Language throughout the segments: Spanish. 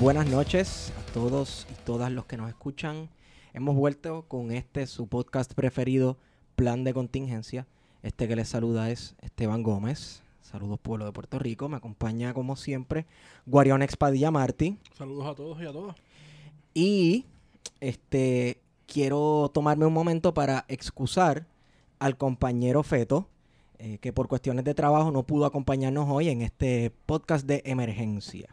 Buenas noches a todos y todas los que nos escuchan. Hemos vuelto con este su podcast preferido, Plan de Contingencia. Este que les saluda es Esteban Gómez. Saludos pueblo de Puerto Rico. Me acompaña como siempre Guarión Expadilla Martí. Saludos a todos y a todas. Y este quiero tomarme un momento para excusar al compañero Feto, eh, que por cuestiones de trabajo no pudo acompañarnos hoy en este podcast de emergencia.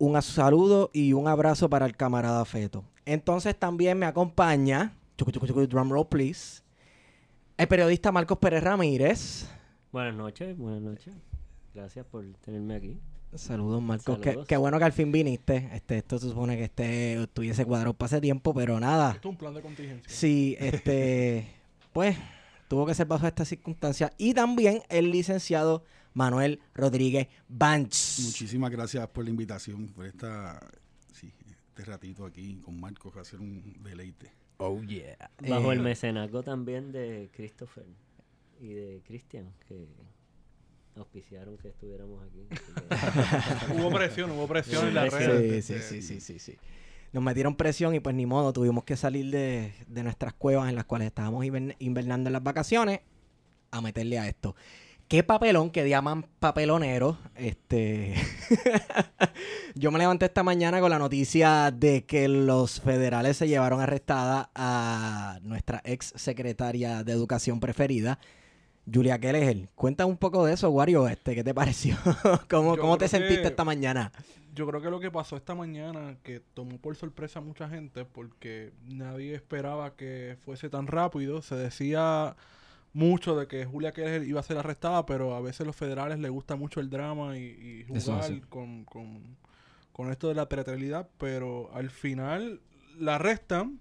Un saludo y un abrazo para el camarada Feto. Entonces también me acompaña, chucu, chucu, chucu, drum roll please, el periodista Marcos Pérez Ramírez. Buenas noches, buenas noches. Gracias por tenerme aquí. Saludos, Marcos. Qué, Saludos. qué bueno que al fin viniste. Este, esto se supone que este estuviese cuadrado para hace tiempo, pero nada. Esto es un plan de contingencia. Sí, este, pues tuvo que ser bajo estas circunstancias. Y también el licenciado Manuel Rodríguez Banch. Muchísimas gracias por la invitación, por esta, sí, este ratito aquí con Marcos, va a ser un deleite. Oh, yeah. Bajo Eh, el mecenazgo también de Christopher y de Christian, que auspiciaron que estuviéramos aquí. Hubo presión, hubo presión en la Sí, red. Sí, sí, sí, sí, sí, sí. Nos metieron presión y pues ni modo, tuvimos que salir de, de nuestras cuevas en las cuales estábamos invern- invernando en las vacaciones a meterle a esto. Qué papelón que llaman papelonero. Este Yo me levanté esta mañana con la noticia de que los federales se llevaron arrestada a nuestra ex secretaria de educación preferida, Julia Kelleher. Cuenta un poco de eso, Wario, este, ¿qué te pareció? ¿Cómo, cómo te que- sentiste esta mañana? Yo creo que lo que pasó esta mañana, que tomó por sorpresa a mucha gente, porque nadie esperaba que fuese tan rápido. Se decía mucho de que Julia Keller iba a ser arrestada, pero a veces los federales les gusta mucho el drama y, jugar con, con, con esto de la teatralidad, pero al final la arrestan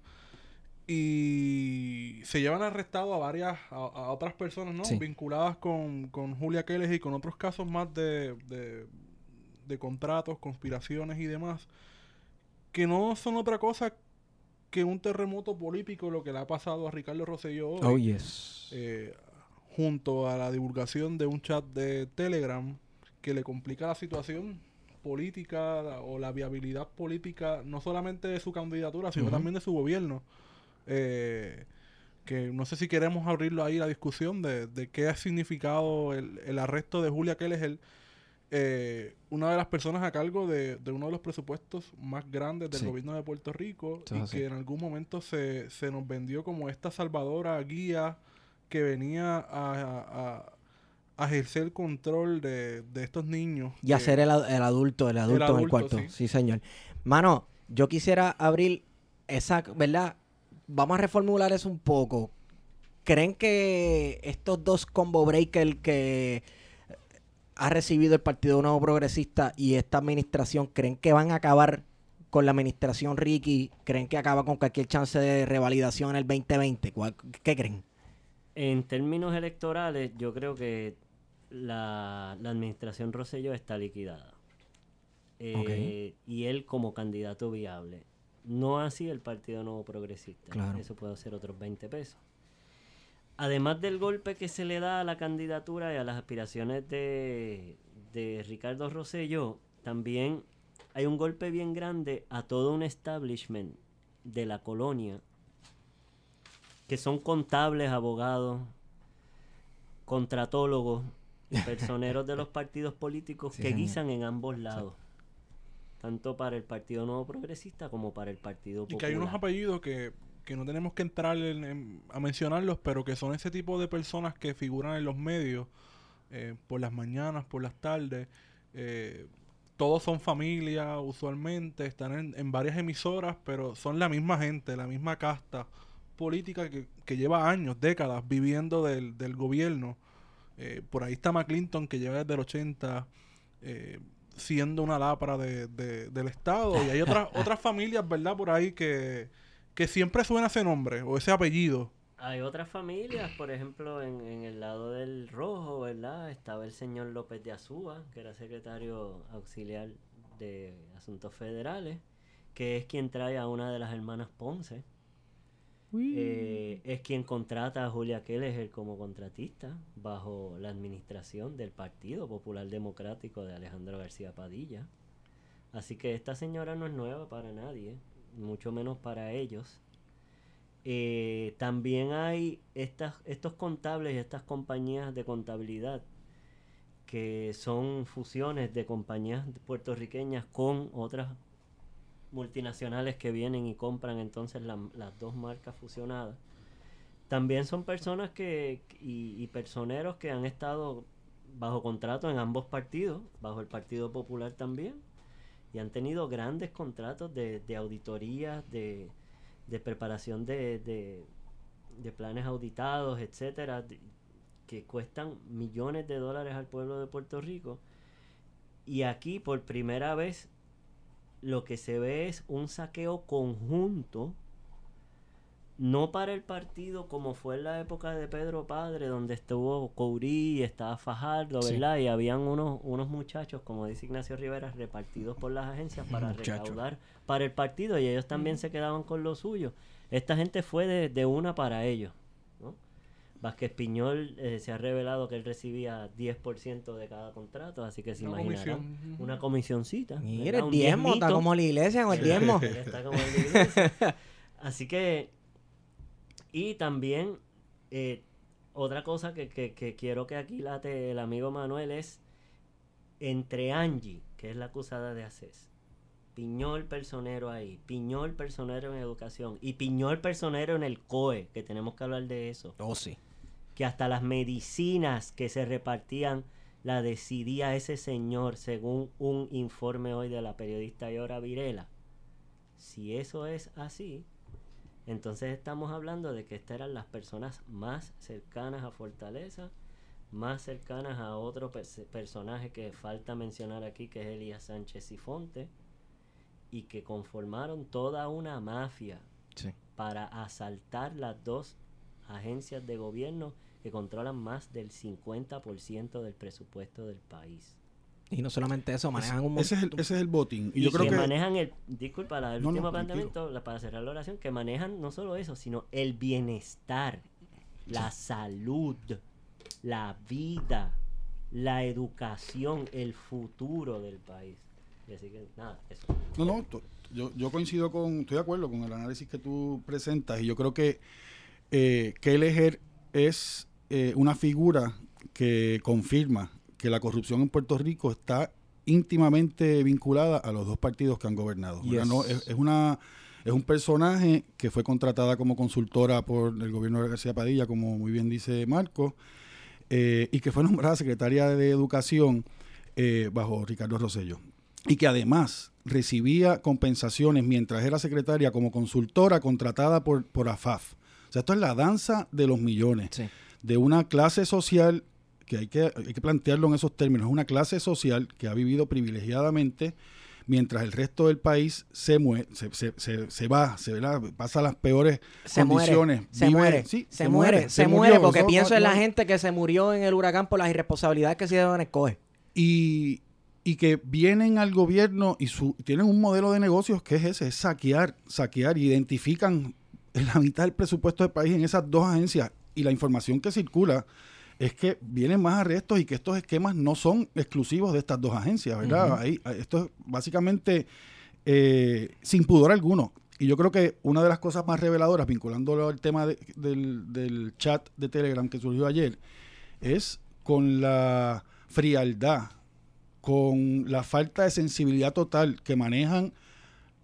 y se llevan arrestado a varias, a, a otras personas, ¿no? Sí. Vinculadas con, con Julia Keller y con otros casos más de, de, de contratos, conspiraciones y demás, que no son otra cosa que un terremoto político lo que le ha pasado a Ricardo Rosselló hoy, Oh, yes. eh, junto a la divulgación de un chat de Telegram que le complica la situación política la- o la viabilidad política, no solamente de su candidatura, sino también de su gobierno. Eh, que no sé si queremos abrirlo ahí la discusión de, de qué ha significado el, el arresto de Julia Keller, eh, una de las personas a cargo de, de uno de los presupuestos más grandes del Sí. gobierno de Puerto Rico Eso y así. que en algún momento se, se nos vendió como esta salvadora guía que venía a, a- a ejercer control de, de estos niños. Y que- hacer el, ad- el adulto, el adulto en el cuarto. sí. Sí. señor. Mano, yo quisiera abrir esa, ¿verdad? Vamos a reformular eso un poco. ¿Creen que estos dos combo breakers que ha recibido el Partido Nuevo Progresista y esta administración, creen que van a acabar con la administración Ricky? ¿Creen que acaba con cualquier chance de revalidación en el 2020? ¿Cuál- ¿Qué creen? En términos electorales, yo creo que la, la administración Rosselló está liquidada. Eh, Y él como candidato viable. No así el Partido Nuevo Progresista. Claro. Eso puede ser otros 20 pesos. Además del golpe que se le da a la candidatura y a las aspiraciones de, de Ricardo Rosselló, también hay un golpe bien grande a todo un establishment de la colonia que son contables, abogados, contratólogos, personeros de los partidos políticos Sí, que señor. guisan en ambos lados. Tanto para el Partido Nuevo Progresista como para el Partido Y Popular. que hay unos apellidos que, que no tenemos que entrar en- en- a mencionarlos, pero que son ese tipo de personas que figuran en los medios eh, por las mañanas, por las tardes. eh, todos son familia usualmente, están en, en varias emisoras, pero son la misma gente, la misma casta política que, que lleva años, décadas viviendo del, del gobierno. Eh, por ahí está McClinton, que lleva desde el 80. eh, siendo una lápara de, de- del Estado. Y hay otras, otras familias, ¿verdad? Por ahí que, que siempre suena ese nombre o ese apellido. Hay otras familias, por ejemplo, en, en el lado del rojo, ¿verdad? Estaba el señor López de Azúa, que era secretario auxiliar de Asuntos Federales, que es quien trae a una de las hermanas Ponce. Eh, es quien contrata a Julia Keller como contratista bajo la administración del Partido Popular Democrático de Alejandro García Padilla. Así que esta señora no es nueva para nadie, mucho menos para ellos. Eh, también hay estas, estos contables y estas compañías de contabilidad que son fusiones de compañías puertorriqueñas con otras multinacionales que vienen y compran entonces la- las dos marcas fusionadas. También son personas que y personeros que han estado bajo contrato en ambos partidos, bajo el Partido Popular también, y han tenido grandes contratos de, de auditorías, de, preparación de, de- planes auditados, etcétera, que cuestan millones de dólares al pueblo de Puerto Rico. Y aquí por primera vez lo que se ve es un saqueo conjunto, no para el partido como fue en la época de Pedro Padre, donde estuvo Courí y estaba Fajardo, Sí. ¿verdad? Y habían unos, unos muchachos, como dice Ignacio Rivera, repartidos por las agencias para Muchacho. recaudar para el partido y ellos también se quedaban con lo suyo. Esta gente fue de, de una para ellos, ¿no? Vázquez Piñol eh, se ha revelado que él recibía 10% de cada contrato, así que se Una imaginarán comisión. Una comisioncita. Mira, ¿verdad? el diezmo, está como la iglesia el diezmo. Está como la iglesia. Así que, y también, eh, otra cosa que, que- que quiero que aquí late el amigo Manuel es entre Angie, que es la acusada de ACES, Piñol personero ahí, Piñol personero en educación y Piñol personero en el COE, que tenemos que hablar de eso Oh, sí. que hasta las medicinas que se repartían la decidía ese señor según un informe hoy de la periodista Yora Virela. Si eso es así, entonces estamos hablando de que estas eran las personas más cercanas a Fortaleza, más cercanas a otro pers- personaje que falta mencionar aquí, que es Elías Sánchez y Fonte, y que conformaron toda una mafia Sí. para asaltar las dos agencias de gobierno que controlan más del 50% del presupuesto del país. Y no solamente eso, manejan un Ese es, el, montón. ese es el botín. Y, Y, yo creo que, que manejan el, disculpa, la- el No, último planteamiento, la- para cerrar la oración, que manejan no solo eso, sino el bienestar, la salud, la vida, la educación, el futuro del país. Y así que, nada, eso. No, no, to- yo, yo coincido con, estoy de acuerdo con el análisis que tú presentas y yo creo que eh, Kelleher es eh, una figura que confirma que la corrupción en Puerto Rico está íntimamente vinculada a los dos partidos que han gobernado. No, es, es una es un personaje que fue contratada como consultora por el gobierno de García Padilla, como muy bien dice Marco, eh, y que fue nombrada secretaria de Educación eh, bajo Ricardo Rosello. Y que además recibía compensaciones mientras era secretaria como consultora contratada por, por AFAF. O sea, esto es la danza de los millones Sí. de una clase social que hay, que hay que plantearlo en esos términos, una clase social que ha vivido privilegiadamente mientras el resto del país se muere, se, se, se, se va, se ¿verdad? pasa las peores Se muere, condiciones. se vive- muere, sí, se, muere, se, murió, muere, porque pienso no- en la no- gente que se murió en el huracán por las irresponsabilidades que se dieron en el COE. y, y que vienen al gobierno y su, tienen un modelo de negocios que es ese, es saquear, saquear, identifican la mitad del presupuesto del país en esas dos agencias y la información que circula es que vienen más arrestos y que estos esquemas no son exclusivos de estas dos agencias, ¿verdad? Ahí- esto es básicamente eh, sin pudor alguno. Y yo creo que una de las cosas más reveladoras, vinculándolo al tema de- del, del chat de Telegram que surgió ayer, es con la frialdad, con la falta de sensibilidad total que manejan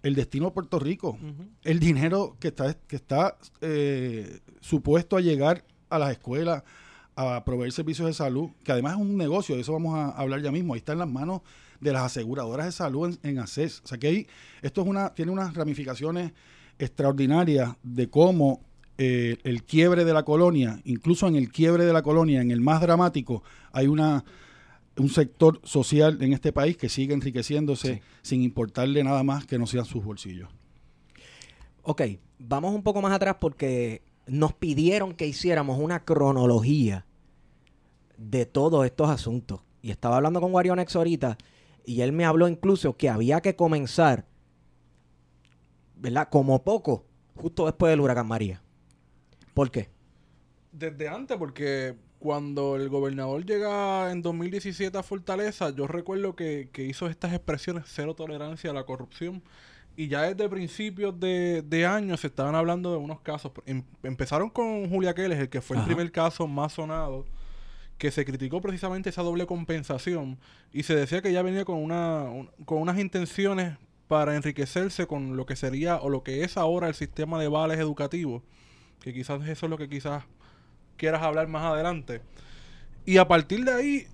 el destino de Puerto Rico, el dinero que está, que está eh, supuesto a llegar a las escuelas, a proveer servicios de salud, que además es un negocio, de eso vamos a hablar ya mismo, ahí está en las manos de las aseguradoras de salud en, en ACES. O sea que ahí, esto es una, tiene unas ramificaciones extraordinarias de cómo eh, el quiebre de la colonia, incluso en el quiebre de la colonia, en el más dramático, hay una un sector social en este país que sigue enriqueciéndose Sí. sin importarle nada más que no sean sus bolsillos. Ok, vamos un poco más atrás porque nos pidieron que hiciéramos una cronología de todos estos asuntos. Y estaba hablando con Warionex ahorita y él me habló incluso que había que comenzar, ¿verdad? Como poco, justo después del huracán María. ¿Por qué? Desde antes, porque cuando el gobernador llega en 2017 a Fortaleza, yo recuerdo que, que hizo estas expresiones cero tolerancia a la corrupción. Y ya desde principios de, de año se estaban hablando de unos casos. Em- empezaron con Julia Keles, el que fue el primer caso más sonado, que se criticó precisamente esa doble compensación. Y se decía que ya venía con, una, un- con unas intenciones para enriquecerse con lo que sería o lo que es ahora el sistema de vales educativos. Que quizás eso es lo que quizás quieras hablar más adelante. Y a partir de ahí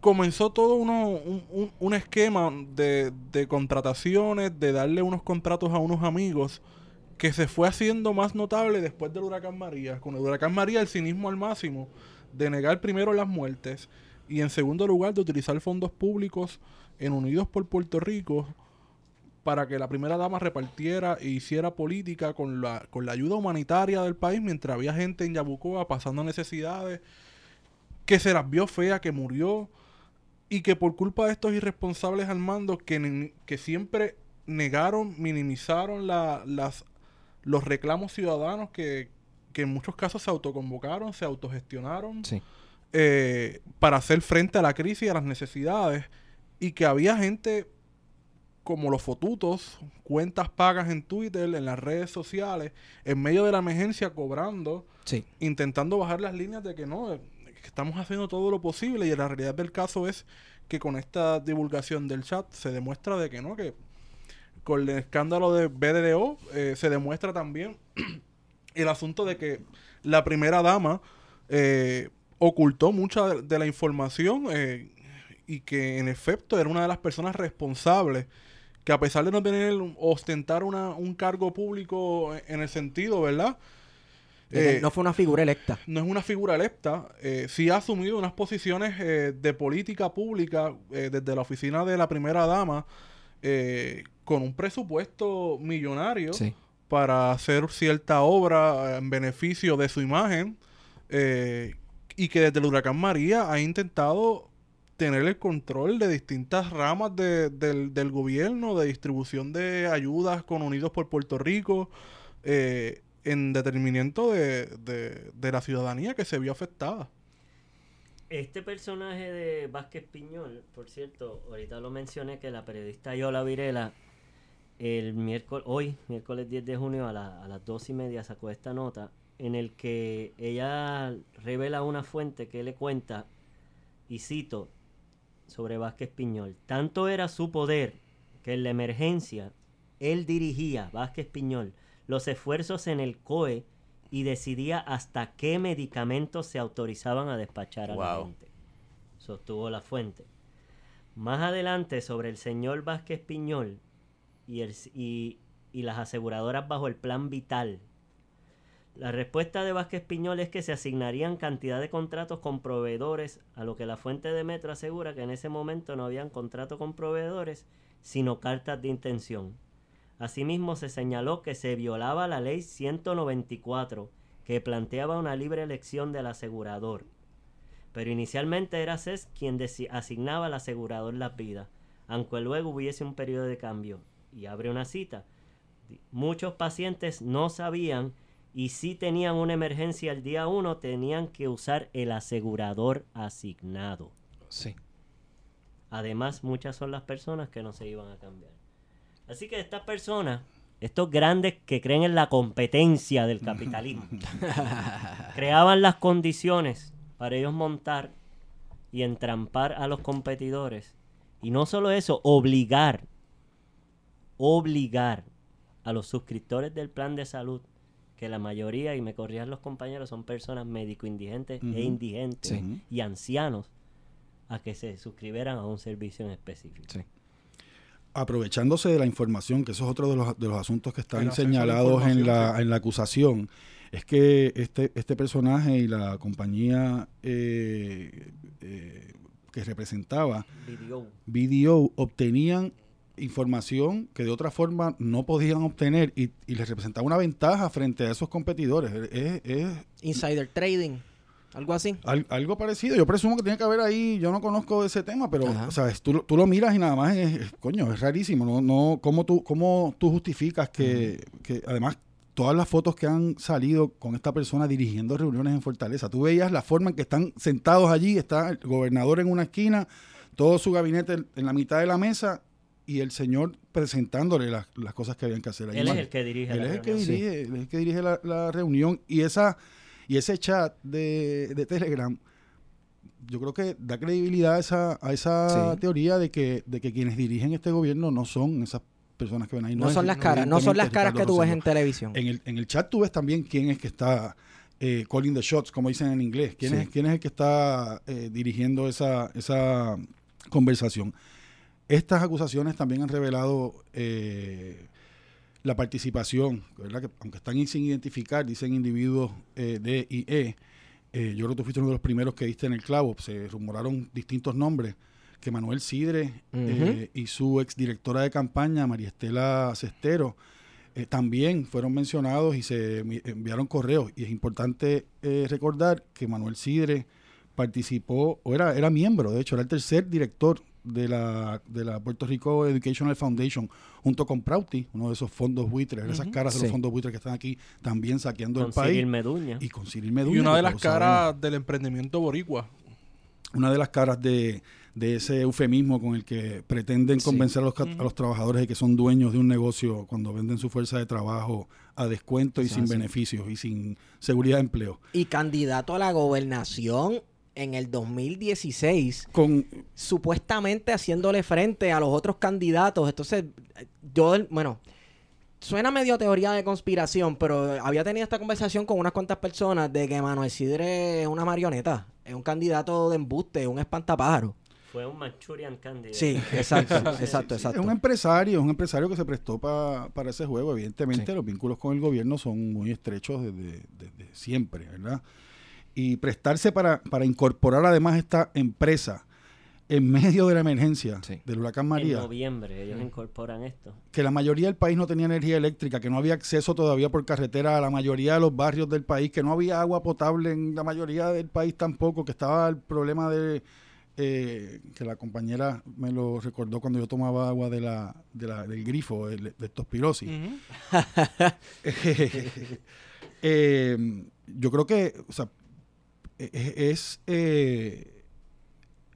comenzó todo uno, un, un- un esquema de, de contrataciones, de darle unos contratos a unos amigos, que se fue haciendo más notable después del huracán María. Con el huracán María el cinismo al máximo, de negar primero las muertes y en segundo lugar de utilizar fondos públicos en Unidos por Puerto Rico para que la primera dama repartiera e hiciera política con la, con la ayuda humanitaria del país mientras había gente en Yabucoa pasando necesidades, que se las vio fea, que murió, y que por culpa de estos irresponsables al mando que, que siempre negaron, minimizaron la- las, los reclamos ciudadanos que, que en muchos casos se autoconvocaron, se autogestionaron Sí. eh, para hacer frente a la crisis y a las necesidades y que había gente como los fotutos, cuentas pagas en Twitter, en las redes sociales, en medio de la emergencia cobrando, Sí. intentando bajar las líneas de que no, estamos haciendo todo lo posible y la realidad del caso es que con esta divulgación del chat se demuestra de que no, que con el escándalo de BDDO eh, se demuestra también el asunto de que la primera dama eh, ocultó mucha de, la información eh, y que en efecto era una de las personas responsables que a pesar de no tener ostentar una, un cargo público en el sentido, ¿verdad? Eh, no fue una figura electa. no es una figura electa, eh, sí ha asumido unas posiciones eh, de política pública desde la oficina de la primera dama con un presupuesto millonario Sí. para hacer cierta obra en beneficio de su imagen y que desde el huracán María ha intentado tener el control de distintas ramas de- del, del gobierno, de distribución de ayudas con Unidos por Puerto Rico, eh, en determinamiento de, de- de la ciudadanía que se vio afectada. Este personaje de Vázquez Piñol, por cierto, ahorita lo mencioné que la periodista Yola Virela, el miércoles, hoy, miércoles 10 de junio a, a las dos y media sacó esta nota en el que ella revela una fuente que le cuenta, y cito, sobre Vázquez Piñol. Tanto era su poder que en la emergencia él dirigía, Vázquez Piñol, los esfuerzos en el COE y decidía hasta qué medicamentos se autorizaban a despachar a la Wow. gente. Sostuvo la fuente. Más adelante, sobre el señor Vázquez Piñol y, el, y, y las aseguradoras bajo el plan vital. La respuesta de Vázquez Piñol es que se asignarían cantidad de contratos con proveedores, a lo que la fuente de Metro asegura que en ese momento no habían contrato con proveedores, sino cartas de intención. Asimismo, se señaló que se violaba la ley 194, que planteaba una libre elección del asegurador. Pero inicialmente era CES quien asignaba al asegurador las vidas, aunque luego hubiese un periodo de cambio. Y abre una cita. Muchos pacientes no sabían y si tenían una emergencia el día 1 tenían que usar el asegurador asignado. Sí. Además, muchas son las personas que no se iban a cambiar. Así que estas personas, estos grandes que creen en la competencia del capitalismo, creaban las condiciones para ellos montar y entrampar a los competidores. Y no solo eso, obligar, obligar a los suscriptores del plan de salud, que la mayoría, y me corrían los compañeros, son personas médico-indigentes e indigentes Sí. y ancianos, a que se suscribieran a un servicio en específico. Sí. Aprovechándose de la información, que eso es otro de los, de los asuntos que están señalados en la, sí. en la acusación, es que este, este personaje y la compañía eh, eh, que representaba Video. BDO obtenían información que de otra forma no podían obtener y, y les representaba una ventaja frente a esos competidores. Es, es Insider trading, algo así. al- algo parecido. Yo presumo que tiene que haber ahí, yo no conozco ese tema, pero Ajá. sabes, tú, lo- tú lo miras y nada más es, es- coño, es rarísimo. No, no, ¿cómo, tú, ¿Cómo tú justificas que, que además todas las fotos que han salido con esta persona dirigiendo reuniones en Fortaleza, tú veías la forma en que están sentados allí, está el gobernador en una esquina, todo su gabinete en- la mitad de la mesa y el señor presentándole las, las cosas que habían que hacer. Ahí Él es el que dirige él la es el que reunión. él es el que dirige la, la reunión y esa y ese chat de, de Telegram yo creo que da credibilidad a esa, a esa Sí. teoría de que, de que quienes dirigen este gobierno no son esas personas que ven ahí. No, son las caras, no son las caras que tú ves en televisión. En el, en el chat tú ves también quién es que está eh, calling the shots, como dicen en inglés. ¿Quién, Sí. es, quién es el que está eh, dirigiendo esa, esa conversación? Estas acusaciones también han revelado eh, la participación, ¿verdad? Que, aunque están sin identificar, dicen individuos eh, D y E. eh, yo creo que tú fuiste uno de los primeros que diste en el clavo. Se rumoraron distintos nombres. Que Manuel Sidre eh, y su exdirectora de campaña, María Estela Cestero, también fueron mencionados y se envi- enviaron correos. Y es importante recordar que Manuel Sidre participó, o era, era miembro, de hecho, era el tercer director de la, de la Puerto Rico Educational Foundation, junto con Prauti, uno de esos fondos buitres, esas Ujú. caras de Sí. los fondos buitres que están aquí también saqueando Con el país. Meduña. Y con Cyril Meduña. Y una de las sabemos caras del emprendimiento boricua. una de las caras de, de ese eufemismo con el que pretenden Sí. convencer a los, a los trabajadores de que son dueños de un negocio cuando venden su fuerza de trabajo a descuento y sin así. beneficios y sin seguridad de empleo. Y candidato a la gobernación en el 2016, Con, supuestamente haciéndole frente a los otros candidatos. Entonces, yo, bueno, suena medio teoría de conspiración, pero había tenido esta conversación con unas cuantas personas de que Manuel Sidre es una marioneta, es un candidato de embuste, un espantapájaro. Fue un Manchurian Candidate. Sí, exacto, exacto, es exacto. un empresario, es un empresario que se prestó pa- para ese juego. Evidentemente, Sí. los vínculos con el gobierno son muy estrechos desde, desde siempre, ¿verdad? Y prestarse para, para incorporar además esta empresa en medio de la emergencia Sí. del huracán En María. noviembre ellos incorporan esto. que la mayoría del país no tenía energía eléctrica, que no había acceso todavía por carretera a la mayoría de los barrios del país, que no había agua potable en la mayoría del país tampoco, que estaba el problema de eh, que la compañera me lo recordó cuando yo tomaba agua de la, de la- del grifo, el- de estos pirosis. Ujú. Eh, yo creo que, o sea, es, eh,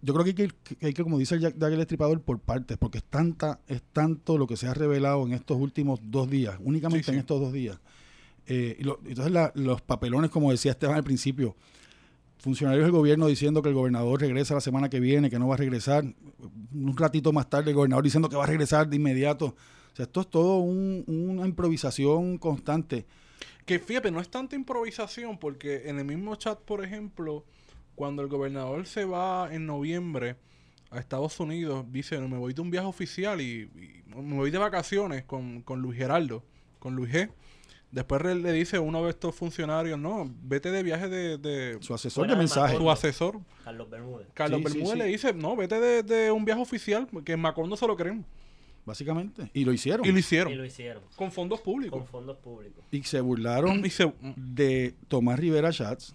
yo creo que hay que, ir- que hay que, como dice el Jack Dagger el Estripador, por partes, porque es tanta, es tanto lo que se ha revelado en estos últimos dos días, únicamente Sí, sí. en estos dos días. Eh, y lo- entonces la- los papelones, como decía Esteban al principio, funcionarios del gobierno diciendo que el gobernador regresa la semana que viene, que no va a regresar, un ratito más tarde el gobernador diciendo que va a regresar de inmediato. O sea, esto es todo un- una improvisación constante. Que fíjate, no es tanta improvisación porque en el mismo chat, por ejemplo, cuando el gobernador se va en noviembre a Estados Unidos, dice, me voy de un viaje oficial y, y me voy de vacaciones con, con Luis Geraldo, con Luis G. Después le dice uno de estos funcionarios, no, vete de viaje de, de Su asesor de de mensaje. su asesor. Carlos Bermúdez. Carlos Sí, Bermúdez sí. le dice, no, vete de, de un viaje oficial, que en Macondo se lo creen. Básicamente. Y lo hicieron. Y lo Y hicieron. lo hicieron. Con fondos públicos. Con fondos públicos. Y se burlaron Y se- de Tomás Rivera Schatz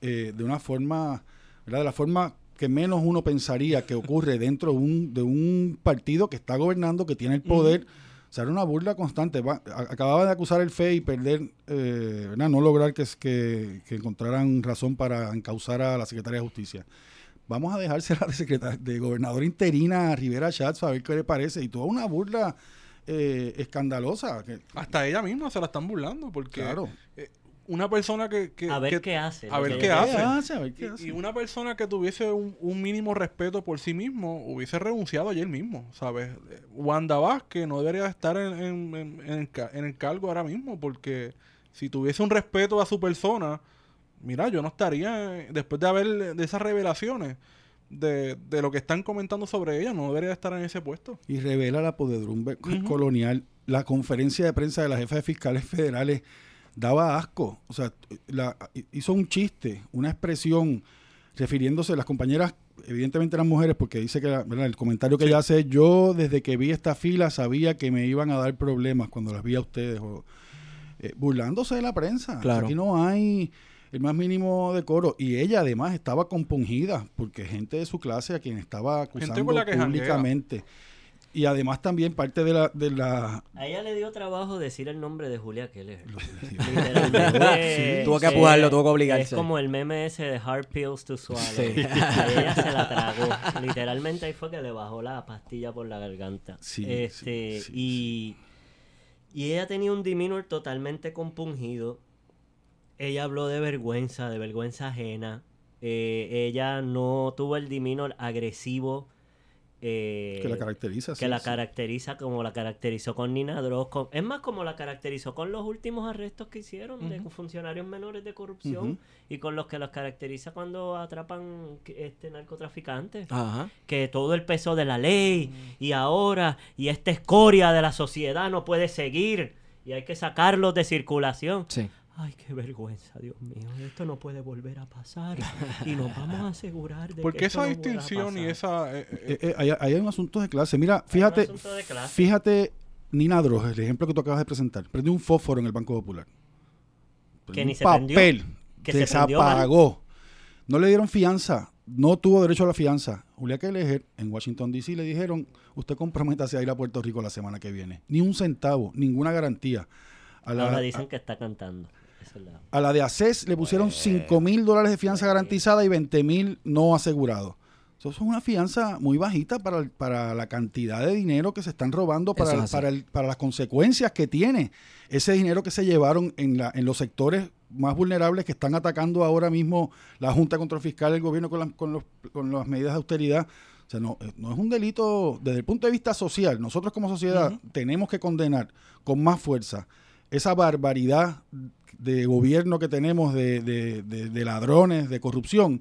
eh, de una forma, ¿verdad? De la forma que menos uno pensaría que ocurre dentro de un, de un partido que está gobernando, que tiene el poder. O sea, era una burla constante. Va- a- acababa de acusar el FE y perder, eh, ¿verdad? no lograr que, que, que encontraran razón para encauzar a la Secretaría de Justicia. Vamos a dejársela de, secretaria, de gobernadora interina a Rivera Schatz a ver qué le parece. Y toda una burla eh, escandalosa. Que, hasta ella misma se la están burlando porque claro. eh, una persona que, que- A ver que- qué hace. a ver qué ella hace. dice. A ver qué y- hace. y una persona que tuviese un, un mínimo respeto por sí mismo hubiese renunciado ayer mismo, ¿sabes? Wanda Vázquez no debería estar en, en- en- en el, ca- en el cargo ahora mismo porque si tuviese un respeto a su persona, mira, yo no estaría, después de haber de esas revelaciones de, de lo que están comentando sobre ella, no debería estar en ese puesto. y revela la Ujú. colonial. La conferencia de prensa de la jefa de fiscales federales daba asco. O sea, la- hizo un chiste, una expresión refiriéndose, las compañeras evidentemente eran mujeres, porque dice que el comentario que ella hace, yo desde que vi esta fila sabía que me iban a dar problemas cuando las vi a ustedes, o, eh, burlándose de la prensa. Claro. Aquí no hay el más mínimo decoro. Y ella además estaba compungida, porque gente de su clase a quien estaba acusando públicamente. Y además también parte de la... De la A ella le dio trabajo decir el nombre de Julia Keller. Sí. Literalmente. Tuvo que Eh, apujarlo, tuvo que obligarse. Es como el meme ese de Hard Pills to Swallow. Sí. A ella se la tragó. Literalmente ahí fue que le bajó la pastilla por la garganta. Sí, este, sí, sí, y, y ella tenía un demeanor totalmente compungido. Ella habló de vergüenza, de vergüenza ajena. Eh, ella no tuvo el demeanor agresivo. eh, que la caracteriza. que sí, la sí. caracteriza como la caracterizó con Nina Droz. con- es más, como la caracterizó con los últimos arrestos que hicieron de funcionarios menores de corrupción y con los que los caracteriza cuando atrapan este narcotraficantes. Ajá. Que todo el peso de la ley y ahora y esta escoria de la sociedad no puede seguir y hay que sacarlos de circulación. Sí. Ay, qué vergüenza, Dios mío. Esto no puede volver a pasar y nos vamos a asegurar de ¿Por que qué esto esa no vuelva a distinción y esa... eh, eh, Eh, eh, hay, hay un asunto de clase. Mira, fíjate, asunto de clase. fíjate, Nina Droz, el ejemplo que tú acabas de presentar. Prendió un fósforo en el Banco Popular. Prendió ni un se prendió, papel. que se se prendió. No le dieron fianza. No tuvo derecho a la fianza. Julia Keller en Washington, D.C. le dijeron, usted comprométase a ir a Puerto Rico la semana que viene. Ni un centavo, ninguna garantía. A la, Ahora dicen que está cantando. A la de ACES le pusieron Pues, 5 mil dólares de fianza garantizada y 20 mil no asegurados. Eso es una fianza muy bajita para, el- para la cantidad de dinero que se están robando, para, es para, el- para las consecuencias que tiene ese dinero que se llevaron en, la, en los sectores más vulnerables que están atacando ahora mismo la Junta Control Fiscal, el gobierno con, las- con, los- con las medidas de austeridad. O sea, no, eh, no es un delito desde el punto de vista social. Nosotros como sociedad tenemos que condenar con más fuerza esa barbaridad de gobierno que tenemos de, de- de- de ladrones, de corrupción,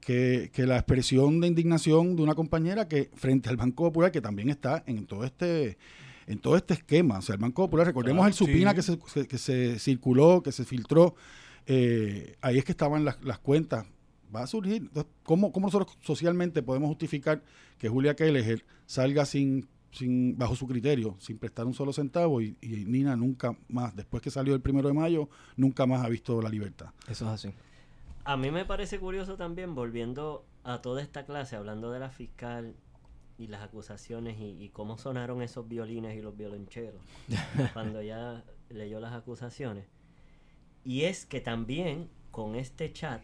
que, que la expresión de indignación de una compañera que frente al Banco Popular, que también está en todo este en todo este esquema. O sea, el Banco Popular, recordemos Claro, el supina sí. que, se, que- que se circuló, que se filtró, eh, ahí es que estaban las, las cuentas. Va a surgir. Entonces, ¿cómo, ¿Cómo nosotros socialmente podemos justificar que Julia Kelleher salga sin, sin bajo su criterio, sin prestar un solo centavo y, y Nina nunca más, después que salió el primero de mayo, nunca más ha visto la libertad? Eso es así. A mí me parece curioso también, volviendo a toda esta clase, hablando de la fiscal y las acusaciones y, y cómo sonaron esos violines y los violoncheros cuando ella leyó las acusaciones. Y es que también con este chat,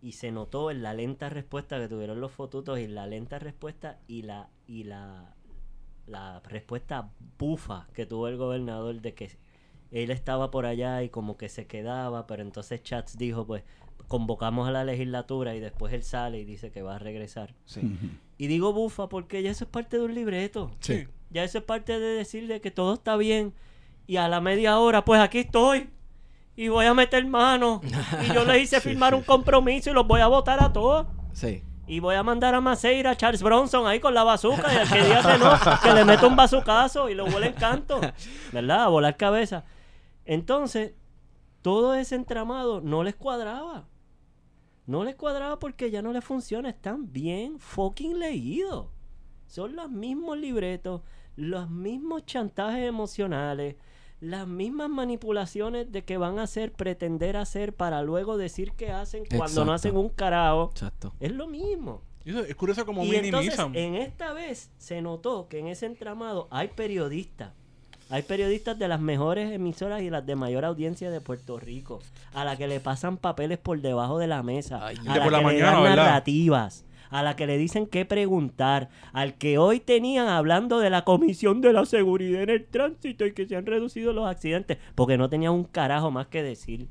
y se notó en la lenta respuesta que tuvieron los fotutos y la lenta respuesta y la y la, la respuesta bufa que tuvo el gobernador de que él estaba por allá y como que se quedaba, pero entonces Chats dijo, pues convocamos a la legislatura y después él sale y dice que va a regresar. Sí. Y digo bufa porque ya eso es parte de un libreto. sí. Ya eso es parte de decirle que todo está bien. Y a la media hora, pues aquí estoy. Y voy a meter mano. Y yo le hice Sí, firmar sí, un compromiso y los voy a votar a todos. Sí. Y voy a mandar a Maceira, a Charles Bronson ahí con la bazuca. Y al que diga que no, que le meto un bazucazo y lo huele en canto. ¿Verdad? A volar cabeza. Entonces, todo ese entramado no les cuadraba. No les cuadraba porque ya no les funciona. Están bien fucking leídos. Son los mismos libretos, los mismos chantajes emocionales, las mismas manipulaciones de que van a hacer, pretender hacer para luego decir que hacen cuando Exacto. no hacen un carajo. Exacto. Es lo mismo. Es curioso como y entonces, minimizan. en esta vez se notó que en ese entramado hay periodistas. Hay periodistas de las mejores emisoras y las de mayor audiencia de Puerto Rico, a la que le pasan papeles por debajo de la mesa, Ay, a la por la que le mañana, dan ¿verdad? narrativas, a la que le dicen qué preguntar, al que hoy tenían hablando de la Comisión de la Seguridad en el Tránsito y que se han reducido los accidentes, porque no tenían un carajo más que decir.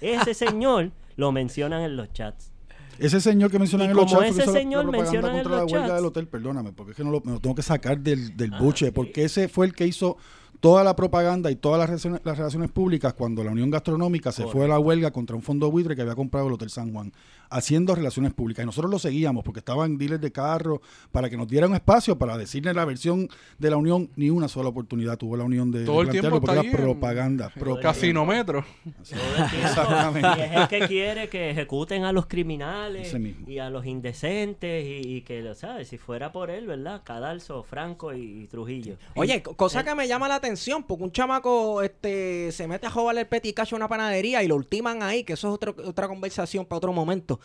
Ese señor lo mencionan en los chats. Ese señor que mencionan Y en los como chats ese señor mencionan en los la huelga chats. del hotel, perdóname, porque es que no lo, me lo tengo que sacar del, del Ah, buche, porque ese fue el que hizo toda la propaganda y todas las relaciones, las relaciones públicas cuando la Unión Gastronómica se fue a la huelga contra un fondo buitre que había comprado el Hotel San Juan. Haciendo relaciones públicas. Y nosotros lo seguíamos porque estaba en dealers de carro para que nos diera un espacio para decirle la versión de la Unión. Ni una sola oportunidad tuvo la Unión de, Todo el tiempo porque está era ahí en- propaganda. en pro- Casinómetro. Exactamente. Y es el que quiere que ejecuten a los criminales y a los indecentes y, y que, lo ¿sabes? Si fuera por él, ¿verdad? Cadalso, Franco y, y Trujillo. Oye, co- cosa que me llama la atención, porque un chamaco este, se mete a robarle el peticacho a una panadería y lo ultiman ahí, que eso es otro- otra conversación para otro momento.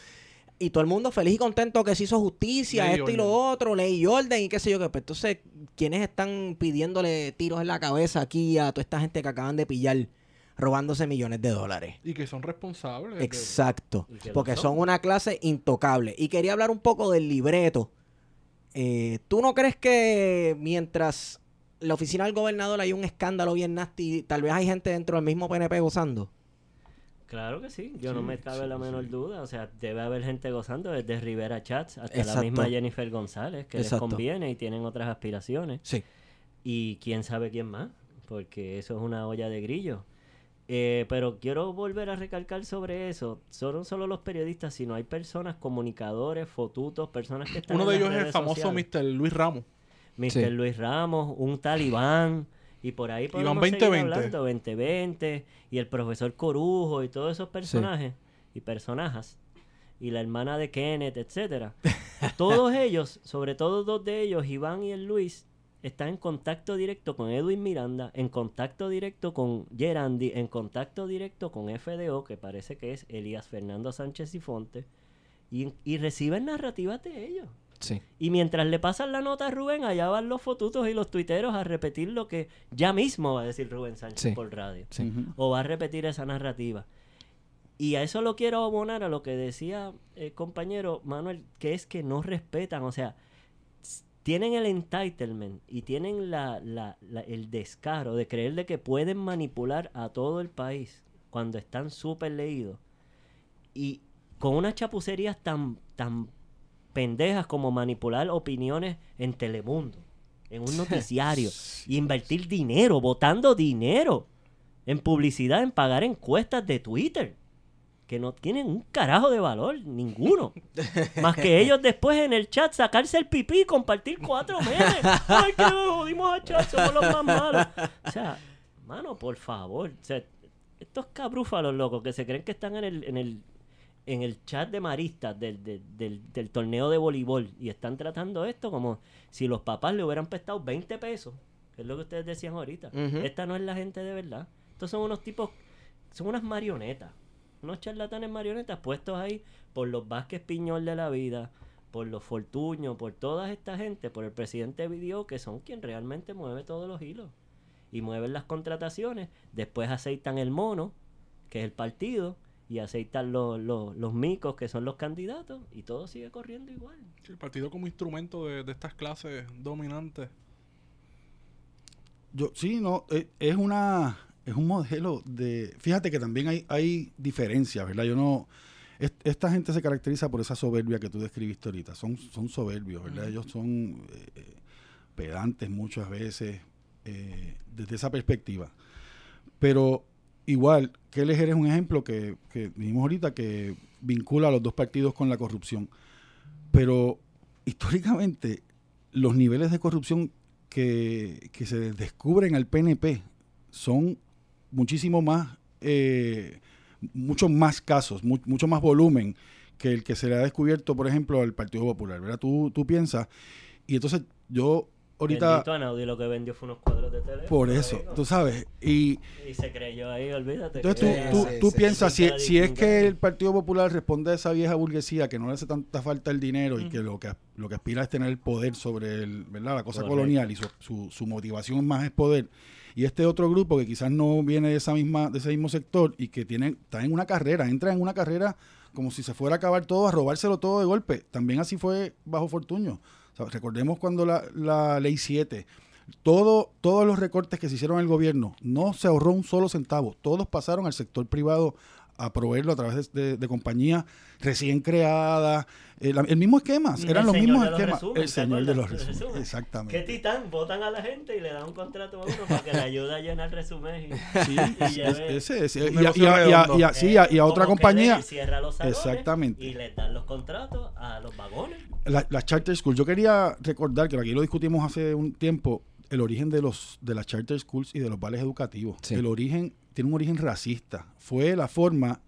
Y todo el mundo feliz y contento que se hizo justicia, Ley esto y lo otro, ley y orden y qué sé yo qué. Pero entonces, ¿quiénes están pidiéndole tiros en la cabeza aquí a toda esta gente que acaban de pillar robándose millones de dólares? Y que son responsables. Exacto. Porque son. son una clase intocable. Y quería hablar un poco del libreto. Eh, ¿Tú no crees que mientras la oficina del gobernador hay un escándalo bien nasty, tal vez hay gente dentro del mismo PNP gozando? Claro que sí, yo no me cabe sí, la menor sí. duda. O sea, debe haber gente gozando desde Rivera Chats hasta Exacto. la misma Jennifer González, que Exacto. les conviene y tienen otras aspiraciones. Sí. Y quién sabe quién más, porque eso es una olla de grillo. Eh, pero quiero volver a recalcar sobre eso. Son no solo los periodistas, sino hay personas, comunicadores, fotutos, personas que están Uno de ellos es el famoso sociales. Mr. Luis Ramos. Mr. Luis Ramos, un talibán, y por ahí podemos seguir 2020. hablando, 2020, y el profesor Corujo, y todos esos personajes y personajes, y la hermana de Kenneth, etcétera. Todos ellos, sobre todo dos de ellos, Iván y el Luis, están en contacto directo con Edwin Miranda, en contacto directo con Gerandi, en contacto directo con FDO, que parece que es Elías Fernando Sánchez y Fonte, y, y reciben narrativas de ellos. Sí. Y mientras le pasan la nota a Rubén, allá van los fotutos y los tuiteros a repetir lo que ya mismo va a decir Rubén Sánchez Sí. por radio. Sí. O va a repetir esa narrativa. Y a eso lo quiero abonar a lo que decía el compañero Manuel, que es que no respetan, o sea, tienen el entitlement y tienen la, la- la- el descaro de creer de que pueden manipular a todo el país cuando están súper leídos. Y con unas chapucerías tan, tan pendejas como manipular opiniones en Telemundo, en un noticiario, y invertir dinero, votando dinero en publicidad, en pagar encuestas de Twitter, que no tienen un carajo de valor, ninguno. Más que ellos después en el chat sacarse el pipí y compartir cuatro memes. Ay, que jodimos a chat, somos los más malos. O sea, mano, por favor. O sea, estos cabrúfalos locos que se creen que están en el, en el, en el chat de maristas del, del, del- del torneo de voleibol y están tratando esto como si los papás le hubieran prestado 20 pesos, que es lo que ustedes decían ahorita. Esta no es la gente de verdad. Estos son unos tipos, son unas marionetas, unos charlatanes marionetas puestos ahí por los Vázquez Piñol de la vida, por los Fortuño, por toda esta gente, por el presidente Vidio, que son quien realmente mueve todos los hilos. Y mueven las contrataciones, después aceitan el mono, que es el partido, y aceitan los, los, los micos, que son los candidatos, y todo sigue corriendo igual. El partido como instrumento de, de estas clases dominantes. Yo, sí, no, eh, es una es un modelo de fíjate que también hay hay diferencias, ¿verdad? Yo no es- esta gente se caracteriza por esa soberbia que tú describiste ahorita. Son son soberbios, ¿verdad? Ellos son eh, pedantes muchas veces eh, desde esa perspectiva. Pero igual, que eres un ejemplo que, que dijimos ahorita que vincula a los dos partidos con la corrupción. Pero históricamente los niveles de corrupción que, que se descubren al PNP son muchísimo más, eh, muchos más casos, mu- mucho más volumen que el que se le ha descubierto, por ejemplo, al Partido Popular, ¿verdad? Tú, tú piensas, y entonces yo ahorita, Bendito lo que vendió fue unos cuadros de teléfono. por eso, amigo. tú sabes, y Y se creyó ahí, olvídate. entonces tú, que tú, sí, tú sí, piensas, sí. si, si es que el Partido Popular responde a esa vieja burguesía que no le hace tanta falta el dinero y que lo que lo que aspira es tener el poder sobre el, ¿verdad? la cosa Correcto. colonial y su, su, su motivación más es poder. Y este otro grupo que quizás no viene de esa misma de ese mismo sector y que tiene está en una carrera, entra en una carrera como si se fuera a acabar todo, a robárselo todo de golpe. También así fue bajo Fortuño. Recordemos cuando la, la ley 7 todo, todos los recortes que se hicieron el gobierno, no se ahorró un solo centavo, todos pasaron al sector privado a proveerlo a través de, de- de compañías recién creadas. eh, el mismo esquema, eran los mismos esquemas. resúmenes, el ¿te señor de los resúmenes. ¿Qué Exactamente. titán? Votan a la gente y le dan un contrato a uno para que le ayude a llenar resumen. Y, Sí, y a, otra compañía. Levi cierra los salones Exactamente. Y le dan los contratos a los vagones. la, la charter school. Yo quería recordar que aquí lo discutimos hace un tiempo, el origen de los de las charter schools y de los vales educativos. Sí. El origen tiene un origen racista. Fue la forma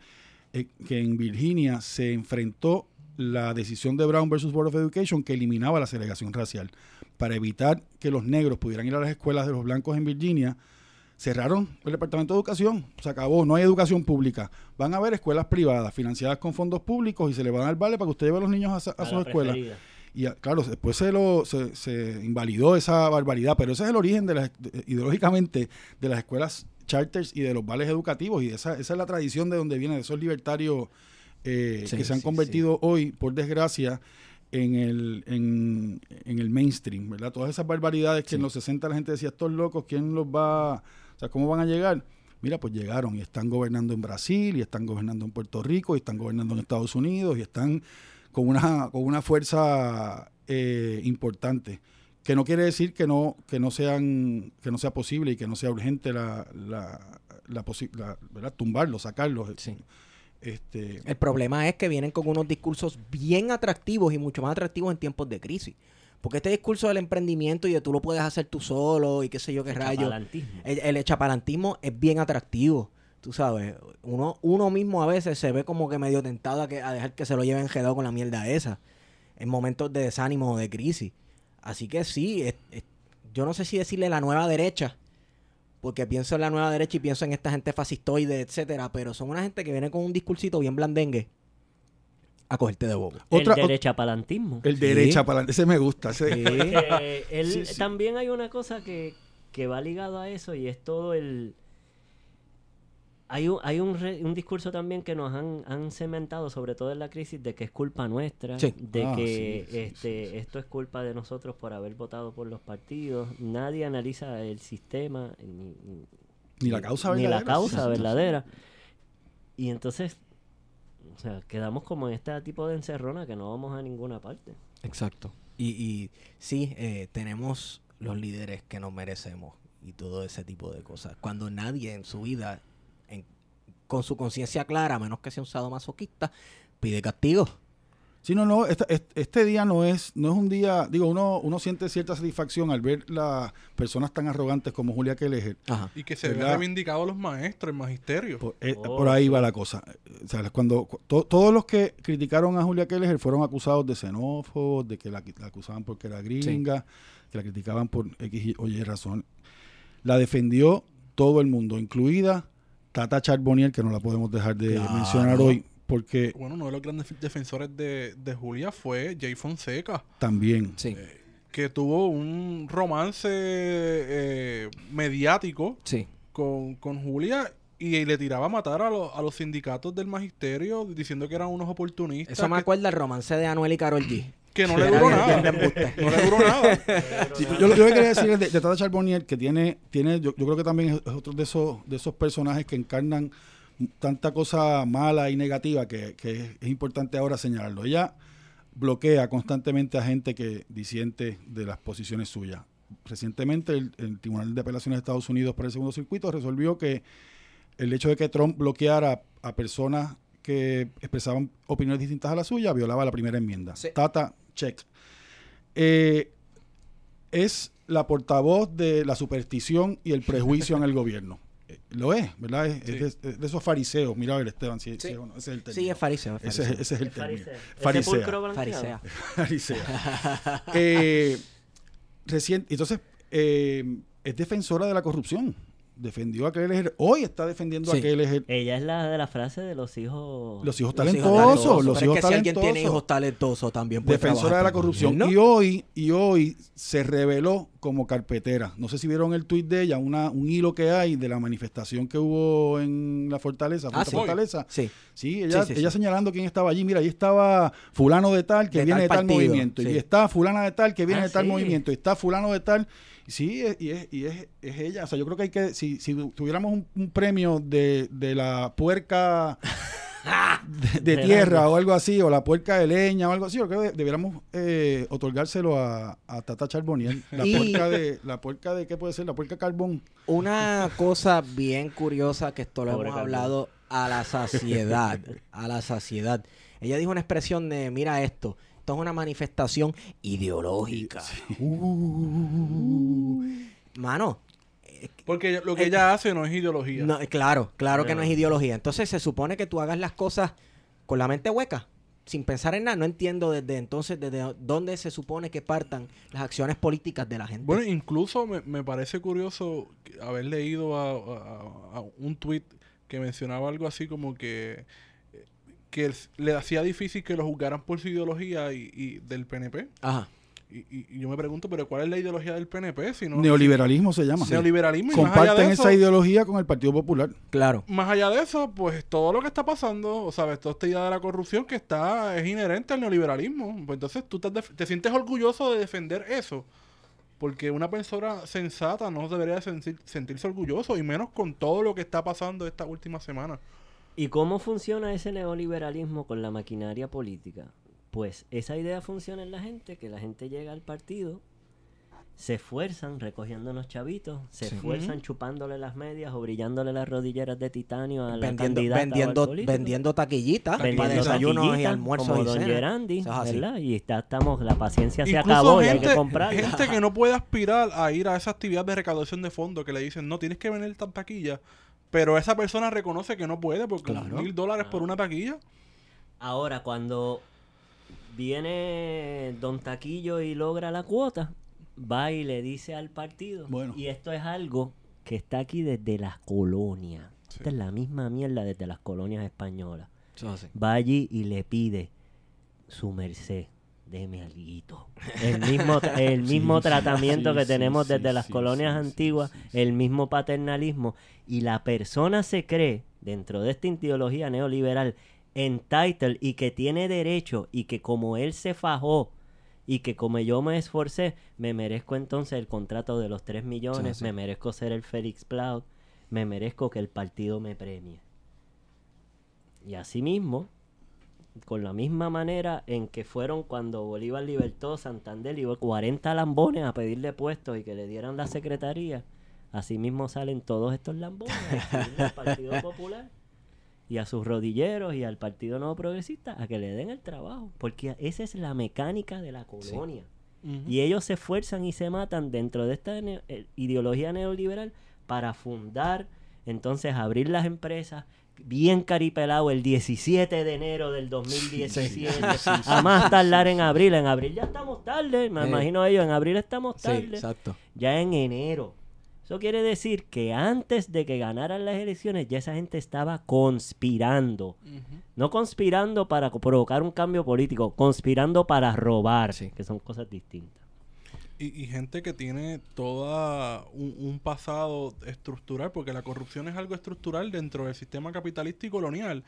eh, que en Virginia se enfrentó la decisión de Brown versus Board of Education que eliminaba la segregación racial para evitar que los negros pudieran ir a las escuelas de los blancos en Virginia. Cerraron el Departamento de Educación, se acabó, no hay educación pública. Van a haber escuelas privadas financiadas con fondos públicos y se le van a dar vale para que usted lleve a los niños a, a a sus la escuelas. preferida. Y ah, claro, después se lo se, se invalidó esa barbaridad, pero ese es el origen de las, de- ideológicamente de las escuelas charters y de los vales educativos y esa, esa es la tradición de donde viene de esos libertarios eh, Sí, que se han sí, convertido hoy, por desgracia, en el, en, en el mainstream, ¿verdad? Todas esas barbaridades que en los 60 la gente decía, estos locos, ¿quién los va? O sea, ¿cómo van a llegar? Mira, pues llegaron y están gobernando en Brasil, y están gobernando en Puerto Rico, y están gobernando en Estados Unidos, y están con una, con una fuerza eh, importante. Que no quiere decir que no, que no sean, que no sea posible y que no sea urgente la, la, la, posi- la- ¿verdad? tumbarlos, sacarlos. Sí. Este, El problema es que vienen con unos discursos bien atractivos y mucho más atractivos en tiempos de crisis. Porque este discurso del emprendimiento y de tú lo puedes hacer tú solo y qué sé yo qué rayo. Chapalantismo. El, el echapalantismo es bien atractivo. Tú sabes, uno, uno mismo a veces se ve como que medio tentado a, que, a dejar que se lo lleven enredado con la mierda esa. En momentos de desánimo o de crisis. Así que sí, es- es- yo no sé si decirle la nueva derecha. Porque pienso en la nueva derecha y pienso en esta gente fascistoide, etcétera. Pero son una gente que viene con un discursito bien blandengue a cogerte de bobo. Otra- el derechapalantismo. el Sí. derecha adelante, ese me gusta. ese- Sí. Él, Sí, sí. también hay una cosa que, que va ligado a eso y es todo el... Hay un, hay un, re- un discurso también que nos han, han cementado, sobre todo en la crisis, de que es culpa nuestra, Sí. de Ah, que sí, sí, este, sí, sí. esto es culpa de nosotros por haber votado por los partidos. Nadie analiza el sistema, ni, Ni la causa ni la verdadera, causa sí, sí. verdadera. Y entonces, o sea, quedamos como en este tipo de encerrona que no vamos a ninguna parte. Exacto. Y, y sí, eh, tenemos los líderes que nos merecemos y todo ese tipo de cosas. Cuando nadie en su vida, en- con su conciencia clara, a menos que sea un sadomasoquista, pide castigo. Sí, no, no, este, día no es, no es un día, digo, uno, uno siente cierta satisfacción al ver las personas tan arrogantes como Julia Kelleher. Ajá. Y que se ve ¿Verdad? reivindicado los maestros, el magisterio. Por, eh, Oh, por ahí va la cosa. O sea, cuando cu- to- todos los que criticaron a Julia Kelleher fueron acusados de xenófobos, de que la, la acusaban porque era gringa, que la criticaban por X y o Y razón. La defendió todo el mundo, incluida Tata Charbonnier, que no la podemos dejar de Claro. mencionar hoy, porque Bueno, uno de los grandes defensores de, de Julia fue Jay Fonseca, también Sí, que tuvo un romance eh, mediático sí. con, con Julia y le tiraba a matar a, los- a los sindicatos del magisterio diciendo que eran unos oportunistas. Eso me que, acuerda el romance de Anuel y Carol G. que no Sí, le duró nada. No le duró nada. Yo, lo- que quería decir es de, de Tata Charbonnier, que tiene, tiene yo, yo creo que también es, otro de esos, de esos personajes que encarnan tanta cosa mala y negativa que, que es, es importante ahora señalarlo. Ella bloquea constantemente a gente que disiente de las posiciones suyas. Recientemente el, el Tribunal de Apelaciones de Estados Unidos para el Segundo Circuito resolvió que el hecho de que Trump bloqueara a personas que expresaban opiniones distintas a la suya violaba la primera enmienda. Sí. Tata, check. Eh, es la portavoz de la superstición y el prejuicio en el gobierno. Eh, Lo es, ¿verdad? Es, es de, es de esos fariseos. Mira a ver, Esteban, si, si Sí. es o no. ese es el término. Sí, es fariseo. es ese, es, fariseo. ese es el término. farisea. ¿Es Farisea. Farisea. Eh, recien- entonces, eh, es defensora de la corrupción. Defendió a Kelleher. Hoy está defendiendo Sí. a Kelleher. Ella es la de la frase de los hijos. Los hijos Los hijos talentosos. talentosos. Los hijos es que si alguien tiene talentosos. hijos talentosos también puede defensora de la corrupción. gobierno. Y hoy, y hoy se reveló como carpetera. No sé si vieron el tuit de ella, una, un hilo que hay de la manifestación que hubo en la Fortaleza, Ah, sí. Fortaleza. Sí. Sí, ella, Sí, ella señalando quién estaba allí. Mira, ahí estaba fulano de tal que De viene tal de tal movimiento. Y está fulana de tal que viene Ah, de tal movimiento. Y está fulano de tal. Sí, y, es, y es, es ella. O sea, yo creo que hay que, si, si tuviéramos un, un premio de, de la puerca de, tierra o algo así, o la puerca de leña o algo así, yo creo que debiéramos eh, otorgárselo a, a Tata Charboniel. La Y- puerca de, la puerca de, ¿qué puede ser? La puerca carbón. Una cosa bien curiosa que esto lo Pobre hemos hablado a la saciedad, a la saciedad. Ella dijo una expresión de, mira esto, esto es una manifestación ideológica. Uh. Mano, Porque lo que ella hace no es ideología. no, claro, claro que no es ideología. Entonces se supone que tú hagas las cosas con la mente hueca, sin pensar en nada. No entiendo desde entonces desde dónde se supone que partan las acciones políticas de la gente. Bueno, incluso me, me parece curioso haber leído a, a- a un tweet que mencionaba algo así como que, eh, que le hacía difícil que lo juzgaran por su ideología y, y del PNP. Ajá. Y, y- y yo me pregunto, ¿pero cuál es la ideología del PNP? Si no, Neoliberalismo se llama. neoliberalismo. y más allá Comparten de eso, esa ideología con el Partido Popular. Claro. Más allá de eso, pues todo lo que está pasando, o sabes, toda esta idea de la corrupción que está es inherente al neoliberalismo. Pues entonces tú te, te sientes orgulloso de defender eso. Porque una persona sensata no debería de sentir- sentirse orgulloso, y menos con todo lo que está pasando esta última semana. ¿Y cómo funciona ese neoliberalismo con la maquinaria política? Pues esa idea funciona en la gente, que la gente llega al partido, se esfuerzan recogiendo unos chavitos, se Sí. esfuerzan chupándole las medias o brillándole las rodilleras de titanio a la vendiendo, candidata o al vendiendo, político. vendiendo taquillitas para Vendiendo desayunos y almuerzos como y Don. Gerandi, es así. ¿verdad? Y está, estamos, la paciencia se acabó y hay gente, que comprarla. gente que no puede aspirar a ir a esa actividad de recaudación de fondos, que le dicen, no, tienes que vender tan taquilla. Pero esa persona reconoce que no puede, porque Claro. mil dólares por Ah. una taquilla. Ahora, cuando viene Don Taquillo y logra la cuota, va y le dice al partido. Bueno. Y esto es algo que está aquí desde las colonias. Sí. Esta es la misma mierda desde las colonias españolas. Eso es así. Va allí y le pide su merced. Deme alguito. El mismo, el mismo sí, tratamiento sí, que sí, tenemos sí, desde las sí, colonias antiguas, sí, sí. el mismo paternalismo. Y la persona se cree, dentro de esta ideología neoliberal, entitled y que tiene derecho y que como él se fajó y que como yo me esforcé, me merezco entonces el contrato de los 3 millones, Sí, sí. me merezco ser el Félix Cloud, me merezco que el partido me premie. Y asimismo, con la misma manera en que fueron cuando Bolívar libertó Santander, iba 40 lambones a pedirle puestos y que le dieran la secretaría. Asimismo salen todos estos lambones al Partido Popular y a sus rodilleros y al Partido Nuevo Progresista a que le den el trabajo. Porque esa es la mecánica de la colonia. Y ellos se esfuerzan y se matan dentro de esta ne- eh, ideología neoliberal para fundar, entonces abrir las empresas bien caripelado el 17 de enero del 2017. A más tardar en abril. En abril ya estamos tarde, me Sí. imagino ellos, en abril estamos Sí, tarde. exacto. ya en enero. Eso quiere decir que antes de que ganaran las elecciones ya esa gente estaba conspirando. No conspirando para provocar un cambio político, conspirando para robar, Sí. que son cosas distintas. Y, y gente que tiene toda un, un pasado estructural, porque la corrupción es algo estructural dentro del sistema capitalista y colonial.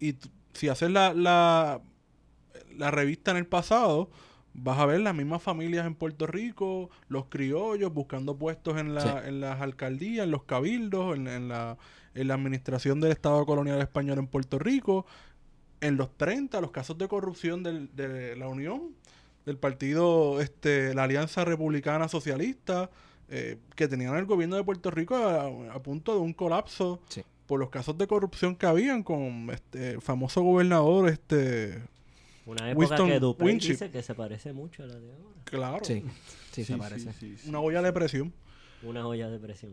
Y si haces la, la, la revista en el pasado, vas a ver las mismas familias en Puerto Rico, los criollos buscando puestos en, la, Sí. en las alcaldías, en los cabildos, en, en la, en la administración del Estado colonial español en Puerto Rico. En los 30, los casos de corrupción del- de la Unión, del partido, este, la Alianza Republicana Socialista, eh, que tenían el gobierno de Puerto Rico a, a punto de un colapso Sí. por los casos de corrupción que habían con este el famoso gobernador, este, Una época Winston que Dupont Winship. dice que se parece mucho a la de ahora. claro, Sí, sí, se parece. una olla de presión. Una olla de presión.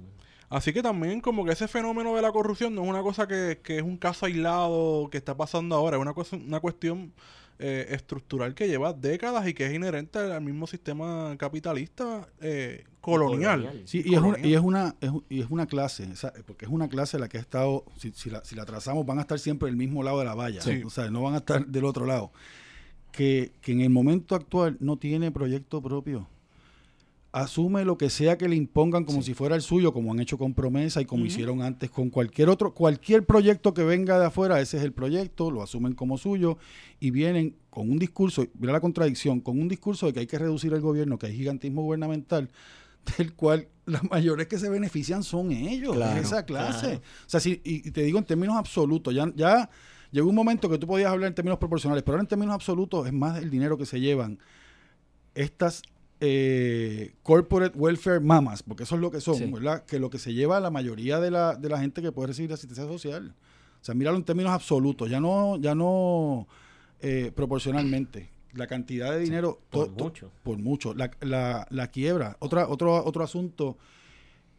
Así que también como que ese fenómeno de la corrupción no es una cosa que, que es un caso aislado que está pasando ahora, es una, cosa, una cuestión eh, estructural que lleva décadas y que es inherente al mismo sistema capitalista eh, colonial. Sí, y es, una, Colonial. y es una es, y es una clase, o sea, porque es una clase la que ha estado, si, si la, si la trazamos, van a estar siempre del mismo lado de la valla, Sí. o sea, no van a estar del otro lado. Que, que en el momento actual no tiene proyecto propio. asume lo que sea que le impongan como si fuera el suyo, como han hecho con promesa y como hicieron antes con cualquier otro, cualquier proyecto que venga de afuera, ese es el proyecto, lo asumen como suyo y vienen con un discurso, mira la contradicción, con un discurso de que hay que reducir el gobierno, que hay gigantismo gubernamental, del cual las mayores que se benefician son ellos, Claro, esa clase. claro. O sea, si, y, y te digo en términos absolutos, ya, ya llegó un momento que tú podías hablar en términos proporcionales, pero ahora en términos absolutos es más el dinero que se llevan estas eh, corporate welfare mamas, porque eso es lo que son, Sí. ¿verdad? Que lo que se lleva a la mayoría de la, de la gente que puede recibir asistencia social. O sea, míralo en términos absolutos, ya no, ya no eh, proporcionalmente. La cantidad de dinero por to- to- mucho. por mucho. La, la, la quiebra. Otra, otro, otro asunto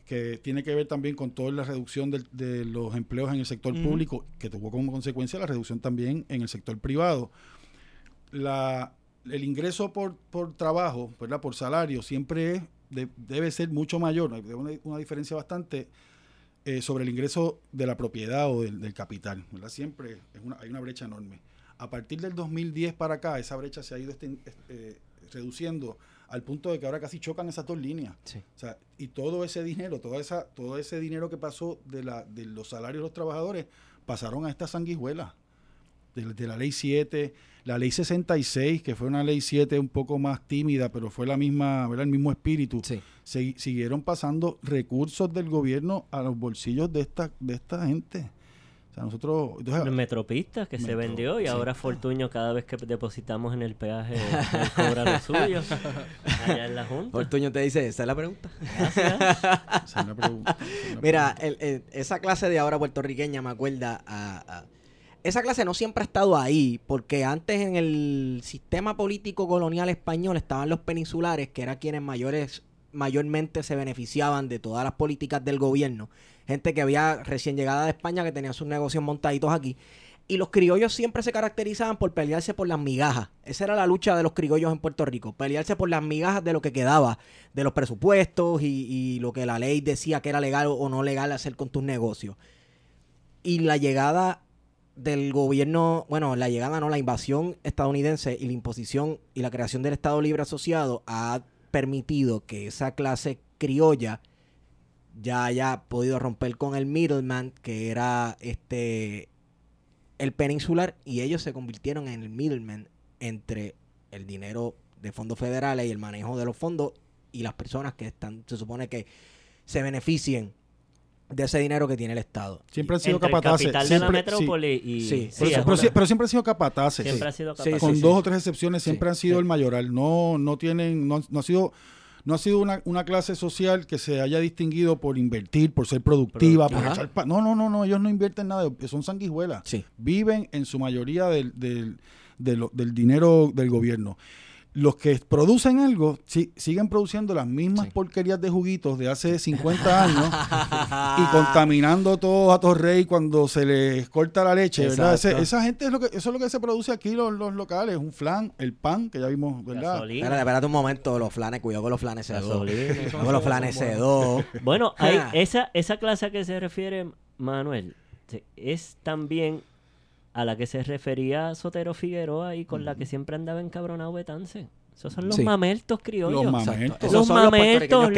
que tiene que ver también con toda la reducción del- de, los empleos en el sector público, que tuvo como consecuencia la reducción también en el sector privado. La, el ingreso por, por trabajo, ¿verdad? por salario, siempre es- de- debe ser mucho mayor, hay una, una diferencia bastante eh, sobre el ingreso de la propiedad o del, del capital. ¿verdad? Siempre es una, hay una brecha enorme. A partir del 2010 para acá, esa brecha se ha ido este- este, reduciendo al punto de que ahora casi chocan esas dos líneas. Sí. O sea, y todo ese dinero, toda esa, todo ese dinero que pasó de, la, de los salarios de los trabajadores, pasaron a esta sanguijuela. De, de la ley 7, la ley 66, que fue una ley 7 un poco más tímida, pero fue la misma, ¿verdad? el mismo espíritu. Sí. Se- siguieron pasando recursos del gobierno a los bolsillos de esta, de esta gente. O sea, nosotros... entonces, Los Metropistas que se vendió y sí. ahora Fortuño cada vez que depositamos en el peaje cobra lo suyo allá en la Junta. Fortuño te dice, esa es la pregunta. Gracias. esa es la pregunta, esa es la Mira, el- esa clase de ahora puertorriqueña me acuerda a, a- Esa clase no siempre ha estado ahí, porque antes en el sistema político colonial español estaban los peninsulares, que eran quienes mayores mayormente se beneficiaban de todas las políticas del gobierno. Gente que había recién llegada de España, que tenía sus negocios montaditos aquí. Y los criollos siempre se caracterizaban por pelearse por las migajas. Esa era la lucha de los criollos en Puerto Rico. Pelearse por las migajas de lo que quedaba, de los presupuestos y, y lo que la ley decía que era legal o no legal hacer con tus negocios. Y la llegada del gobierno, bueno, la llegada no, la invasión estadounidense y la imposición y la creación del Estado Libre Asociado ha permitido que esa clase criolla ya haya podido romper con el middleman que era este el peninsular y ellos se convirtieron en el middleman entre el dinero de fondos federales y el manejo de los fondos y las personas que están se supone que se beneficien de ese dinero que tiene el Estado. Siempre han sido Entre el capataces. capital de la sí. metrópoli y... Sí, Pero, sí, pero pero siempre han sido capataces. siempre ha sido Sí, capaz. con sí, dos sí. o tres excepciones siempre Sí, han sido sí. el mayoral. No, no tienen, no, no ha sido, no ha sido una, una clase social que se haya distinguido por invertir, por ser productiva, por echar pa- No, no, no, no, ellos no invierten nada, son sanguijuelas. Sí. Viven en su mayoría del, del, de lo- del dinero del gobierno. Los que producen algo sí- siguen produciendo las mismas Sí. porquerías de juguitos de hace 50 años y contaminando todo a Torrey cuando se les corta la leche, ¿verdad? Ese- esa gente es lo que eso es lo que se produce aquí los, los locales, un flan, el pan que ya vimos, ¿verdad? Espérate, espérate un momento, los flanes, cuidado con los flanes C2. Gasolina. Cuidado con los flanes C2. Bueno, hay esa, esa clase a que se refiere Manuel es también a la que se refería Sotero Figueroa y con la que siempre andaba encabronado Betance. Esos son los Sí. mameltos criollos. Los. Esos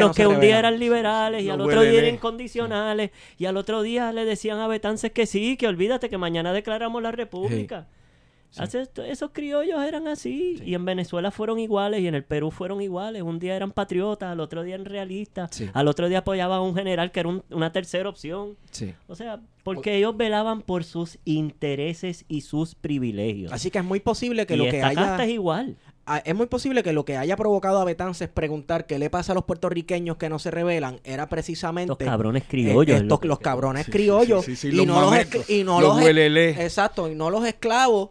los que los un día eran liberales y Los al otro día eran incondicionales y al otro día le decían a Betances que sí, que olvídate que mañana declaramos la república. Sí. Hace esto- esos criollos eran así y en Venezuela fueron iguales y en el Perú fueron iguales. Un día eran patriotas, al otro día eran realistas, Sí. al otro día apoyaban a un general que era un- una tercera opción. Sí. O sea, porque ellos velaban por sus intereses y sus privilegios. Así que es muy posible que y lo que haya... casta es igual. Ah, es muy posible que lo que haya provocado a Betances preguntar qué le pasa a los puertorriqueños que no se rebelan era precisamente Estos cabrones criollos. estos- los cabrones criollos y, los no los los los, exacto y no los esclavos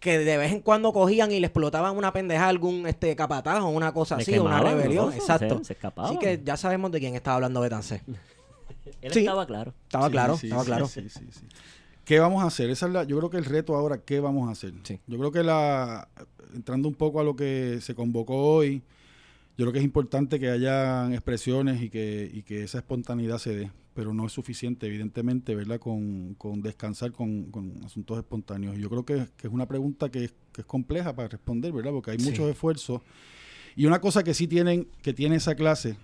que de vez en cuando cogían y le explotaban una pendeja a algún este capataz o una cosa Le así, una rebelión, ¿no? exacto. Se, se escapaban. Así que ya sabemos de quién estaba hablando Betances. Él sí. estaba claro. Estaba Sí, claro, sí, estaba sí, claro. sí, sí, sí. ¿Qué vamos a hacer? Esa es la, yo creo que el reto ahora, ¿qué vamos a hacer? Sí. Yo creo que la, entrando un poco a lo que se convocó hoy, yo creo que es importante que hayan expresiones y que, y que esa espontaneidad se dé, pero no es suficiente, evidentemente, ¿verdad? Con, con descansar con, con asuntos espontáneos. Y yo creo que, que es una pregunta que es, que es compleja para responder, ¿verdad? Porque hay Sí. muchos esfuerzos Y una cosa que sí tienen, que tiene esa clase,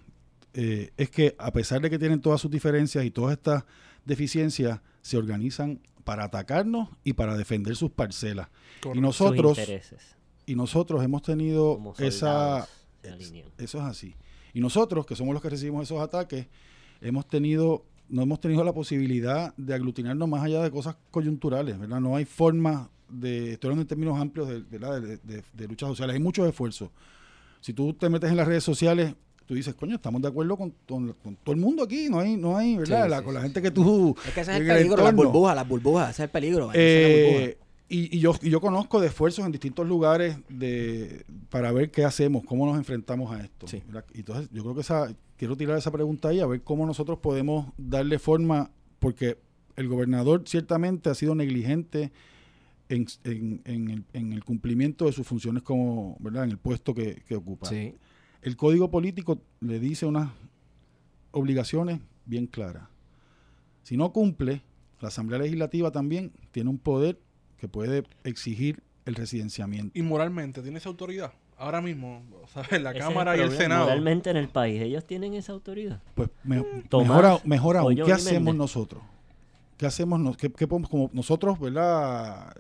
eh, es que a pesar de que tienen todas sus diferencias y todas estas deficiencias, se organizan para atacarnos y para defender sus parcelas. Correcto. Y nosotros, Sus intereses y nosotros hemos tenido como esa... es-. Eso es así. Y nosotros, que somos los que recibimos esos ataques, hemos tenido, no hemos tenido la posibilidad de aglutinarnos más allá de cosas coyunturales, ¿verdad? No hay forma de, estoy hablando en términos amplios de, de, de- de luchas sociales, hay muchos esfuerzos. Si tú te metes en las redes sociales, tú dices, coño, estamos de acuerdo con, con- con todo el mundo aquí, no hay, no hay, ¿verdad? Sí, La- sí, con la gente que tú... Es que ese es el peligro, las burbujas, las burbujas, ese es el peligro. Eh, y, y yo, y yo conozco de esfuerzos en distintos lugares de, para ver qué hacemos, cómo nos enfrentamos a esto. Sí. Entonces, yo creo que esa, quiero tirar esa pregunta ahí, a ver cómo nosotros podemos darle forma, porque el gobernador ciertamente ha sido negligente en, en- en el, en el cumplimiento de sus funciones como, ¿verdad? En el puesto que, que ocupa. Sí. El código político le dice unas obligaciones bien claras. Si no cumple, la Asamblea Legislativa también tiene un poder que puede exigir el residenciamiento. Y moralmente, ¿tiene esa autoridad? Ahora mismo, ¿sabes? La Ese Cámara y el. Senado. Moralmente en el país, ellos tienen esa autoridad. Pues me- Tomás, mejor, a- mejor aún, ¿qué hacemos nosotros? ¿Qué hacemos? nos- qué, qué podemos, como nosotros, verdad?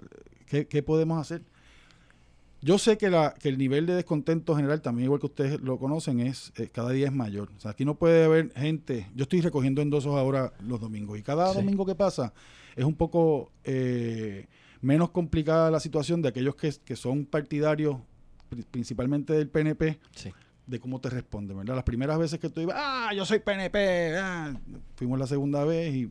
¿Qué, qué podemos hacer? Yo sé que, la, que el nivel de descontento general, también igual que ustedes lo conocen, es eh, cada día es mayor. O sea, aquí no puede haber gente. Yo estoy recogiendo endosos ahora los domingos y cada Sí. domingo que pasa es un poco eh, menos complicada la situación de aquellos que, que son partidarios, principalmente del PNP, Sí. de cómo te responden, ¿verdad? Las primeras veces que tú ibas, ah, yo soy PNP, ah", fuimos la segunda vez y,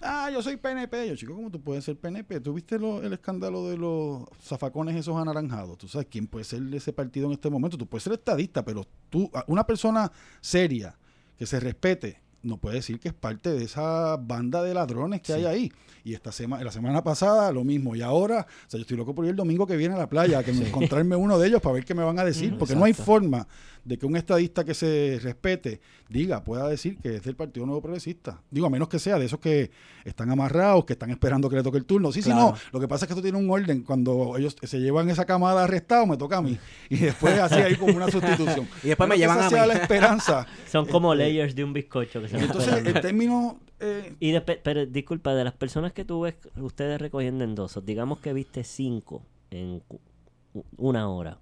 ah, yo soy PNP. Yo, chico, ¿cómo tú puedes ser PNP? ¿Tú viste lo- el escándalo de los zafacones esos anaranjados? ¿Tú sabes quién puede ser de ese partido en este momento? Tú puedes ser estadista, pero tú, una persona seria, que se respete, no puede decir que es parte de esa banda de ladrones que hay ahí. Y esta semana, la semana pasada lo mismo. Y ahora, o sea, yo estoy loco por ir el domingo que viene a la playa, a que me encontrarme uno de ellos para ver qué me van a decir. Porque no hay forma de que un estadista que se respete diga, pueda decir que es del Partido Nuevo Progresista. Digo, a menos que sea de esos que están amarrados, que están esperando que le toque el turno. Sí, sí, no. Lo que pasa es que esto tiene un orden. Cuando ellos se llevan esa camada arrestado, me toca a mí. Y después así hay como una sustitución. Y después me llevan a mí. la esperanza. Son como Este, layers de un bizcocho que se Y entonces, el término... eh, Y despe- pero disculpa, de las personas que tú ves ustedes recogiendo endosos, digamos que viste cinco en una hora.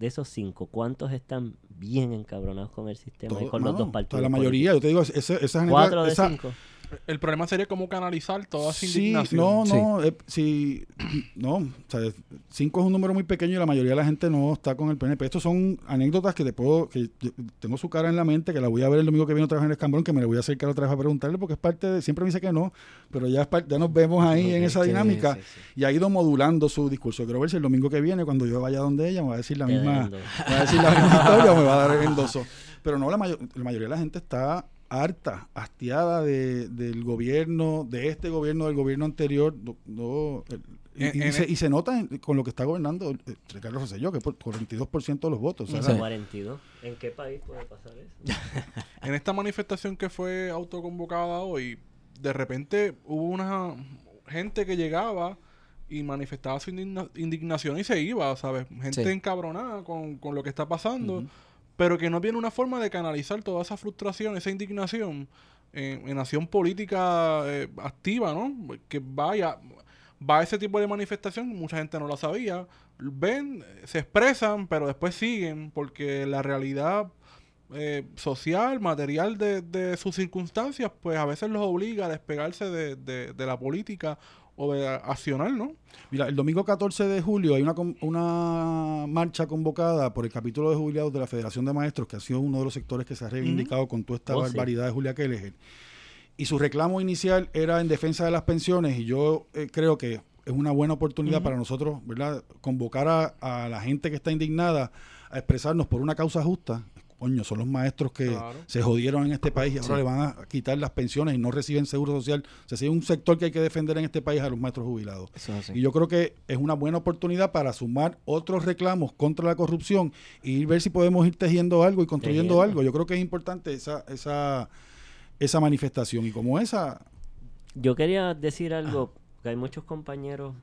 De esos cinco, ¿cuántos están bien encabronados con el sistema y con los dos partidos? la mayoría, yo te digo, esa, genera- Cuatro de esa- cinco. El problema sería cómo canalizar toda esa Sí, indignación. no, Sí. no, eh, sí, no, o sea, cinco es un número muy pequeño y la mayoría de la gente no está con el PNP. Estos son anécdotas que te puedo, que yo tengo su cara en la mente, que la voy a ver el domingo que viene otra vez en el Escambrón, que me la voy a acercar otra vez a preguntarle, porque es parte de, siempre me dice que no, pero ya, es ya nos vemos ahí en esa sí, dinámica sí, sí. y ha ido modulando su discurso. Quiero ver si el domingo que viene, cuando yo vaya donde ella, me va a decir la misma, me va a decir la misma historia o me va a dar el endoso. Pero no, la, mayo- la mayoría de la gente está harta, hastiada de, del gobierno, de este gobierno, del gobierno anterior. No, no, el- y, En- y en se, el- y se nota en- con lo que está gobernando eh, Ricardo Rosselló, que por 42% de los votos. o sea, Sí. 42. ¿En qué país puede pasar eso? En esta manifestación que fue autoconvocada hoy, de repente hubo una gente que llegaba y manifestaba su indigna- indignación y se iba, ¿sabes? Gente Sí. encabronada con, con lo que está pasando. Pero que no tiene una forma de canalizar toda esa frustración, esa indignación en, en acción política eh, activa, ¿no? Que vaya, va a ese tipo de manifestación, mucha gente no la sabía, ven, se expresan, pero después siguen, porque la realidad eh, social, material de, de sus circunstancias, pues a veces los obliga a despegarse de, de- de la política o de accionar, ¿no? Mira, el domingo 14 de julio hay una, una marcha convocada por el capítulo de jubilados de la Federación de Maestros, que ha sido uno de los sectores que se ha reivindicado con toda esta Oh, sí. barbaridad de Julia Kelleher. Y su reclamo inicial era en defensa de las pensiones y yo eh, creo que es una buena oportunidad para nosotros, ¿verdad? Convocar a, a la gente que está indignada a expresarnos por una causa justa. Coño, son los maestros que Claro. se jodieron en este país y ahora Sí. le van a quitar las pensiones y no reciben seguro social. O sea, si hay un sector que hay que defender en este país a los maestros jubilados. Eso es así. Y yo creo que es una buena oportunidad para sumar otros reclamos contra la corrupción y ver si podemos ir tejiendo algo y construyendo Tejiendo. algo. Yo creo que es importante esa, esa, esa manifestación. Y como esa, Yo quería decir algo, que hay muchos compañeros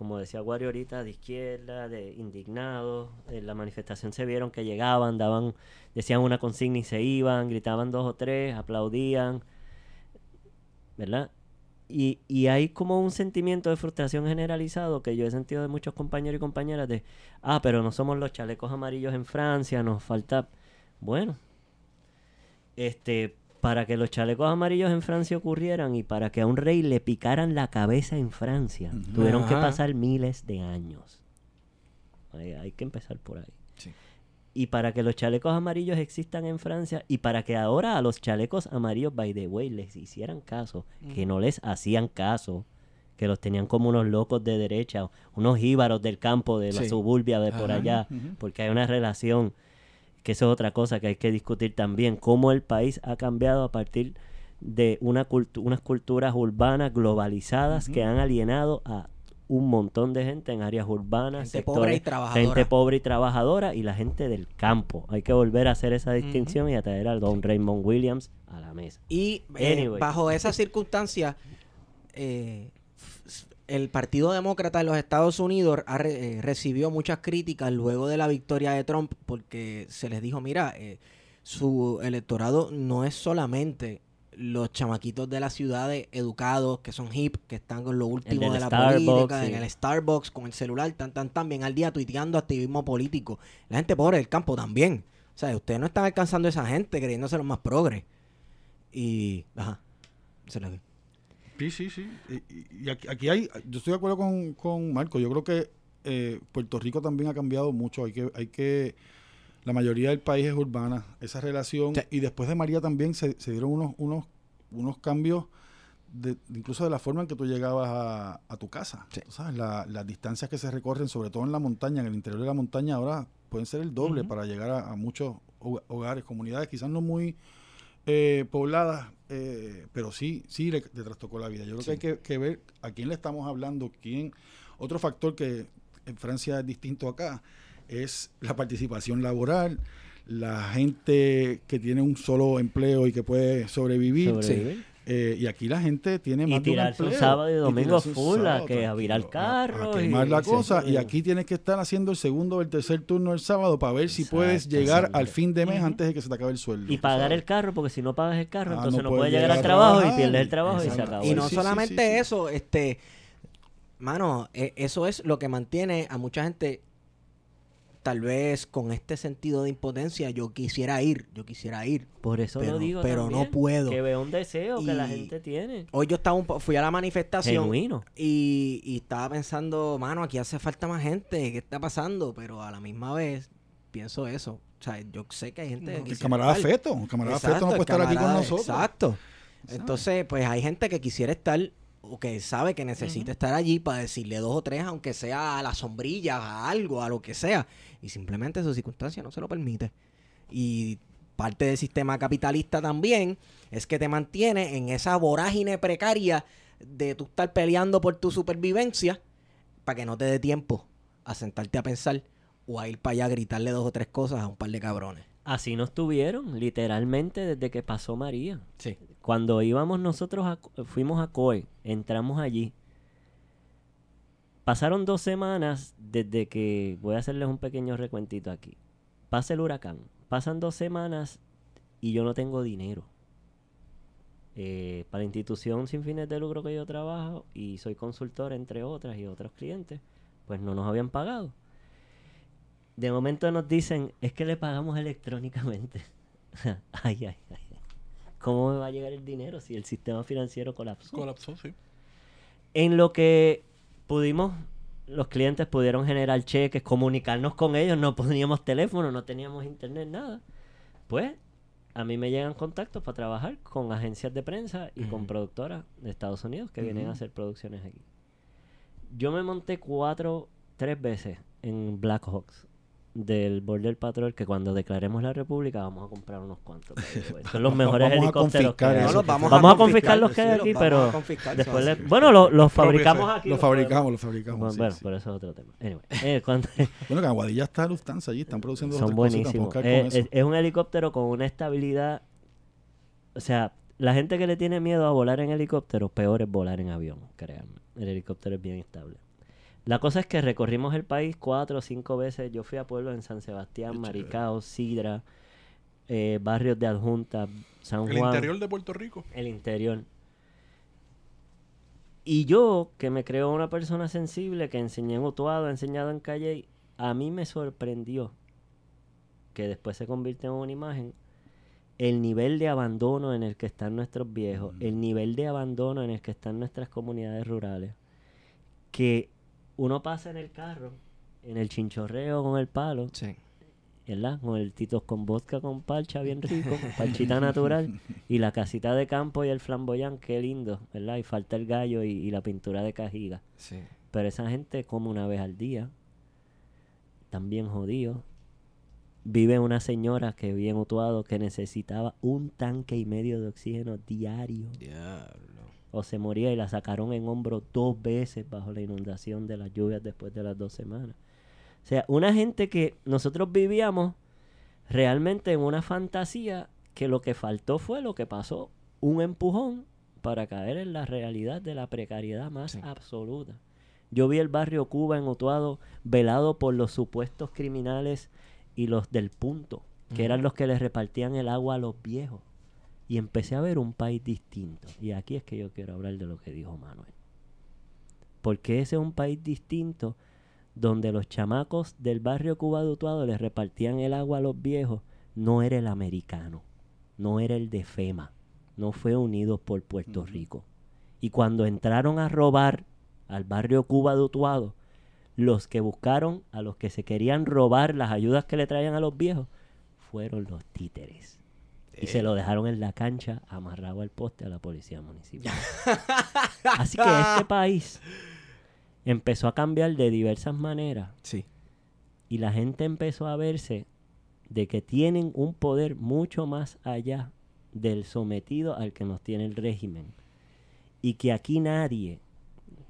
como decía Wario ahorita, de izquierda, de indignados. En la manifestación se vieron que llegaban, daban, decían una consigna y se iban, gritaban dos o tres, aplaudían, ¿verdad? Y, y hay como un sentimiento de frustración generalizado que yo he sentido de muchos compañeros y compañeras de, ah, pero no somos los chalecos amarillos en Francia, nos falta... Bueno, este, para que los chalecos amarillos en Francia ocurrieran y para que a un rey le picaran la cabeza en Francia, tuvieron que pasar miles de años. Hay, hay que empezar por ahí. Sí. Y para que los chalecos amarillos existan en Francia y para que ahora a los chalecos amarillos, by the way, les hicieran caso, que no les hacían caso, que los tenían como unos locos de derecha, unos jíbaros del campo, de la Sí. suburbia de por Ajá. allá, porque hay una relación que eso es otra cosa que hay que discutir también, cómo el país ha cambiado a partir de una cultu- unas culturas urbanas globalizadas que han alienado a un montón de gente en áreas urbanas, Gente pobre y trabajadora. gente pobre y trabajadora y la gente del campo. Hay que volver a hacer esa distinción y a traer al don Raymond Williams a la mesa. Y eh, bajo esas circunstancias, eh, el Partido Demócrata en los Estados Unidos ha re- eh, recibió muchas críticas luego de la victoria de Trump porque se les dijo, mira, eh, su electorado no es solamente los chamaquitos de las ciudades educados, que son hip, que están con lo último de la Starbucks, política, sí. en el Starbucks, con el celular, tan, tan, tan, bien al día tuiteando activismo político. La gente pobre del campo también. O sea, ustedes no están alcanzando a esa gente creyéndose los más progres. Y, ajá, se digo. Sí, sí, sí. Y, y- aquí, hay, yo estoy de acuerdo con, con Marco. Yo creo que eh, Puerto Rico también ha cambiado mucho. Hay que, hay que, la mayoría del país es urbana. Esa relación Sí. y después de María también se, se dieron unos, unos, unos cambios. De, incluso de la forma en que tú llegabas a, a tu casa. Sí. Sabes, la- las distancias que se recorren, sobre todo en la montaña, en el interior de la montaña, ahora pueden ser el doble para llegar a, a muchos hog- hogares, comunidades, quizás no muy eh, pobladas, eh, pero sí, sí le, le trastocó la vida. Yo creo que hay que, que ver a quién le estamos hablando, quién. Otro factor que en Francia es distinto acá es la participación laboral, la gente que tiene un solo empleo y que puede sobrevivir. Sobrevivir. Eh, y aquí la gente tiene Y más de un tirarse un empleo. sábado y domingo un full a sábado, que a virar a- carros A, y- quemar la y se- cosa. Y eh. aquí tienes que estar haciendo el segundo o el tercer turno el sábado para ver si puedes llegar exacto. al fin de mes antes de que se te acabe el sueldo. Y pagar sabes. el carro, porque si no pagas el carro, Ah, entonces no no, puedes puedes llegar llegar al a trabajo y pierdes el trabajo y se acabó. Y no Sí, solamente sí, sí. eso, este, mano, e- eso es lo que mantiene a mucha gente, tal vez con este sentido de impotencia, yo quisiera ir, yo quisiera ir. Por eso Pero- lo digo pero no también, puedo. Que veo un deseo que la gente tiene. Hoy yo estaba un po- fui a la manifestación Genuino. y, y estaba pensando, mano, aquí hace falta más gente, ¿qué está pasando? Pero a la misma vez pienso eso. O sea, yo sé que hay gente que El camarada estar. Feto, el camarada Exacto, Feto no puede estar aquí con nosotros. Exacto. ¿Sabes? Entonces, pues hay gente que quisiera estar o que sabe que necesita estar allí para decirle dos o tres, aunque sea a la sombrilla, a algo, a lo que sea. Y simplemente su circunstancia no se lo permite. Y parte del sistema capitalista también es que te mantiene en esa vorágine precaria de tú estar peleando por tu supervivencia para que no te dé tiempo a sentarte a pensar o a ir para allá a gritarle dos o tres cosas a un par de cabrones. Así nos tuvieron, literalmente, desde que pasó María. Sí. Cuando íbamos nosotros, a, fuimos a COE, entramos allí. Pasaron dos semanas desde que, voy a hacerles un pequeño recuentito aquí. Pasa el huracán, pasan dos semanas y yo no tengo dinero. Eh, para la institución sin fines de lucro que yo trabajo y soy consultor entre otras y otros clientes, pues no nos habían pagado. De momento nos dicen, es que le pagamos electrónicamente. ay, ay, ay. ¿Cómo me va a llegar el dinero si el sistema financiero colapsó? Colapsó, sí. en lo que pudimos, los clientes pudieron generar cheques, comunicarnos con ellos, no poníamos teléfono, no teníamos internet, nada. Pues a mí me llegan contactos para trabajar con agencias de prensa y con productoras de Estados Unidos que vienen a hacer producciones aquí. Yo me monté cuatro, tres veces en Blackhawks del Border Patrol que cuando declaremos la república vamos a comprar unos cuantos. Son los mejores Vamos a helicópteros que hay. No los vamos, Vamos a a confiscar los que hay los aquí, pero a Después le- bueno, lo- los Propio fabricamos aquí. Lo los podemos- fabricamos, lo fabricamos. Bueno, sí, bueno, sí. pero eso es otro tema. Anyway, eh, cuando- Bueno, que Aguadilla está Lufthansa allí, están produciendo son buenísimos. Eh, es, es un helicóptero con una estabilidad. O sea, la gente que le tiene miedo a volar en helicóptero, peor es volar en avión, créanme. El helicóptero es bien estable. La cosa es que recorrimos el país cuatro o cinco veces. Yo fui a pueblos en San Sebastián. Maricao, Sidra, eh, barrios de Adjunta, San El Juan. interior de Puerto Rico. El interior. Y yo, que me creo una persona sensible, que enseñé en Utuado, he enseñado en Calle, a mí me sorprendió que después se convirtió en una imagen el nivel de abandono en el que están nuestros viejos, el nivel de abandono en el que están nuestras comunidades rurales, que uno pasa en el carro, en el chinchorreo con el palo, Sí. ¿verdad? Con el titos con vodka con parcha bien rico, parchita natural, y la casita de campo y el flamboyán, qué lindo, ¿verdad? Y falta el gallo y, y la pintura de cajiga. Sí. Pero esa gente come una vez al día, también jodidos. Vive una señora que vive en Utuado que necesitaba un tanque y medio de oxígeno diario. Diablo. O se moría y la sacaron en hombro dos veces bajo la inundación de las lluvias después de las dos semanas. O sea, una gente que nosotros vivíamos realmente en una fantasía que lo que faltó fue lo que pasó, un empujón para caer en la realidad de la precariedad más Sí. absoluta. Yo vi el barrio Cuba en Utuado velado por los supuestos criminales y los del punto, que eran los que les repartían el agua a los viejos. Y empecé a ver un país distinto. Y aquí es que yo quiero hablar de lo que dijo Manuel. Porque ese es un país distinto donde los chamacos del barrio Cuba de Utuado les repartían el agua a los viejos. No era el americano, no era el de FEMA, no fue Unidos por Puerto Rico. Y cuando entraron a robar al barrio Cuba de Utuado, los que buscaron a los que se querían robar las ayudas que le traían a los viejos fueron los títeres. Y se lo dejaron en la cancha amarrado al poste a la policía municipal. Así que este país empezó a cambiar de diversas maneras Sí. y la gente empezó a verse de que tienen un poder mucho más allá del sometido al que nos tiene el régimen. Y que aquí nadie,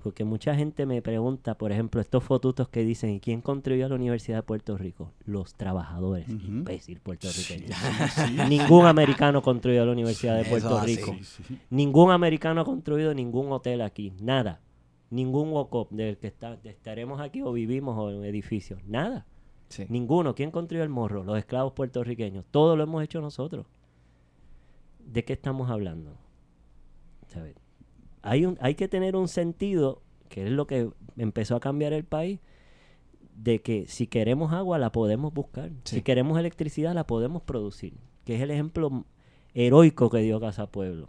porque mucha gente me pregunta, por ejemplo, estos fotutos que dicen, ¿y quién construyó la Universidad de Puerto Rico? Los trabajadores, Ujú. imbécil puertorriqueño. Sí, sí. Ningún americano construyó la Universidad de Puerto. Rico. Sí. Ningún americano ha construido ningún hotel aquí, nada. Ningún walk-up del que está, estaremos aquí o vivimos o en edificios, nada. Ninguno. ¿Quién construyó el morro? Los esclavos puertorriqueños. Todo lo hemos hecho nosotros. ¿De qué estamos hablando? ¿Sabes? Hay, un, hay que tener un sentido, que es lo que empezó a cambiar el país, de que si queremos agua la podemos buscar. Sí. Si queremos electricidad la podemos producir. Que es el ejemplo heroico que dio Casa Pueblo.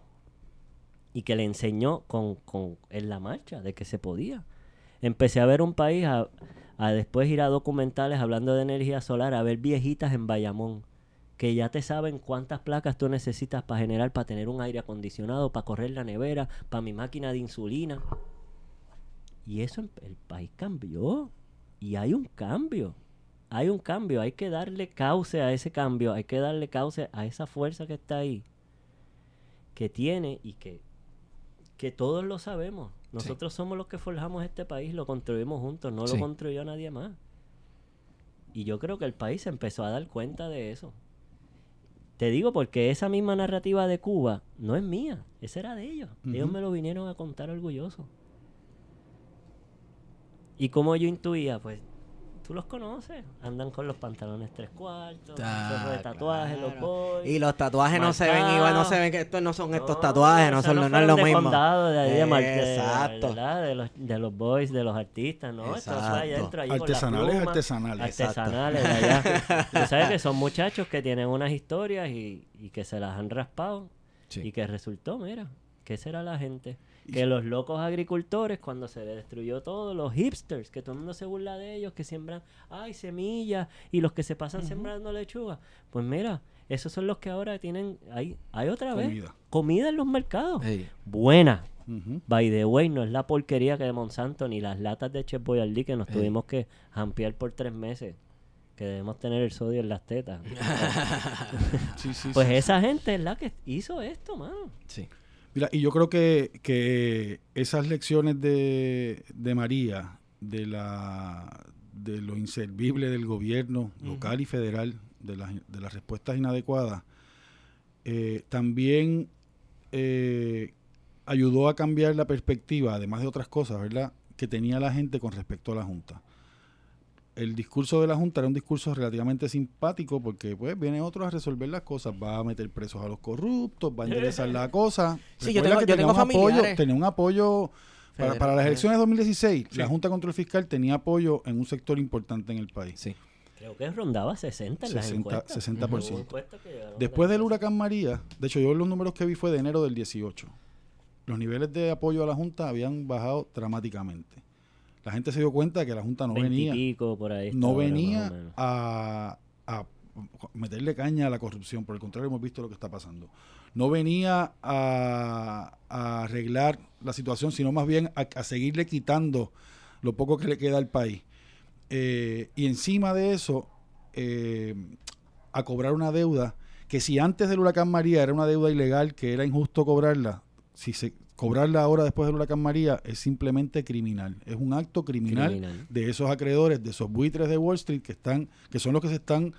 Y que le enseñó con, con, en la marcha de que se podía. Empecé a ver un país, a, a después ir a documentales hablando de energía solar, a ver viejitas en Bayamón, que ya te saben cuántas placas tú necesitas para generar, para tener un aire acondicionado, para correr la nevera, para mi máquina de insulina. Y eso, el país cambió. Y hay un cambio. Hay un cambio. Hay que darle cauce a ese cambio. Hay que darle cauce a esa fuerza que está ahí. Que tiene y que, que todos lo sabemos. Nosotros somos los que forjamos este país, lo construimos juntos, no Sí. lo construyó nadie más. Y yo creo que el país se empezó a dar cuenta de eso. Te digo porque esa misma narrativa de Cuba no es mía, esa era de ellos. Ellos me lo vinieron a contar orgullosos. Y como yo intuía, pues tú los conoces, andan con los pantalones tres cuartos, Ah, de tatuajes, los claro. boys. Y los tatuajes no se ven igual, no se ven que estos no son estos tatuajes, no esos son no, es lo de mismo. condado, de ahí de Mar- de- Exacto. ¿verdad? De, los, de los boys, de los artistas, ¿no? Allá Exacto. allí Artesanales, pluma, artesanales. Artesanales, de allá. Tú sabes que son muchachos que tienen unas historias y, y que se las han raspado. Sí. Y que resultó, mira, ¿qué será la gente? Que los locos agricultores, cuando se destruyó todo, los hipsters, que todo el mundo se burla de ellos, que siembran, ay, semillas, y los que se pasan sembrando lechuga. Pues mira, esos son los que ahora tienen, hay, hay otra vez, Comida. comida en los mercados. Buena. By the way, no es la porquería que de Monsanto, ni las latas de Chef Boyardee que nos tuvimos que jampear por tres meses. Que debemos tener el sodio en las tetas. Sí, sí, pues sí. esa gente es la que hizo esto, mano. Sí. Mira, y yo creo que, que esas lecciones de, de María, de la de lo inservible del gobierno local y federal, de las, de las respuestas inadecuadas, eh, también eh, ayudó a cambiar la perspectiva, además de otras cosas, ¿verdad? que tenía la gente con respecto a la Junta. El discurso de la Junta era un discurso relativamente simpático porque pues viene otro a resolver las cosas, va a meter presos a los corruptos, va a enderezar la cosa. Sí, yo tengo- que yo tenía tengo un apoyo, tenía un apoyo para, las eh. elecciones de 2016, Sí. la Junta de Control Fiscal tenía apoyo en un sector importante en el país. Sí. Creo que rondaba 60 en las 60, encuestas. 60%. Hubo encuestas que llegaron a Después las del huracán María, de hecho yo los números que vi fue de enero del 18. Los niveles de apoyo a la Junta habían bajado dramáticamente. La gente se dio cuenta que la Junta no 20 y venía, pico por ahí. no venía a, a meterle caña a la corrupción. Por el contrario, hemos visto lo que está pasando. No venía a, a arreglar la situación, sino más bien a, a seguirle quitando lo poco que le queda al país. Eh, y encima de eso, eh, a cobrar una deuda que si antes del huracán María era una deuda ilegal, que era injusto cobrarla, si se cobrarla ahora después del huracán María es simplemente criminal. Es un acto criminal, Criminal. de esos acreedores, de esos buitres de Wall Street que están, que son los que se están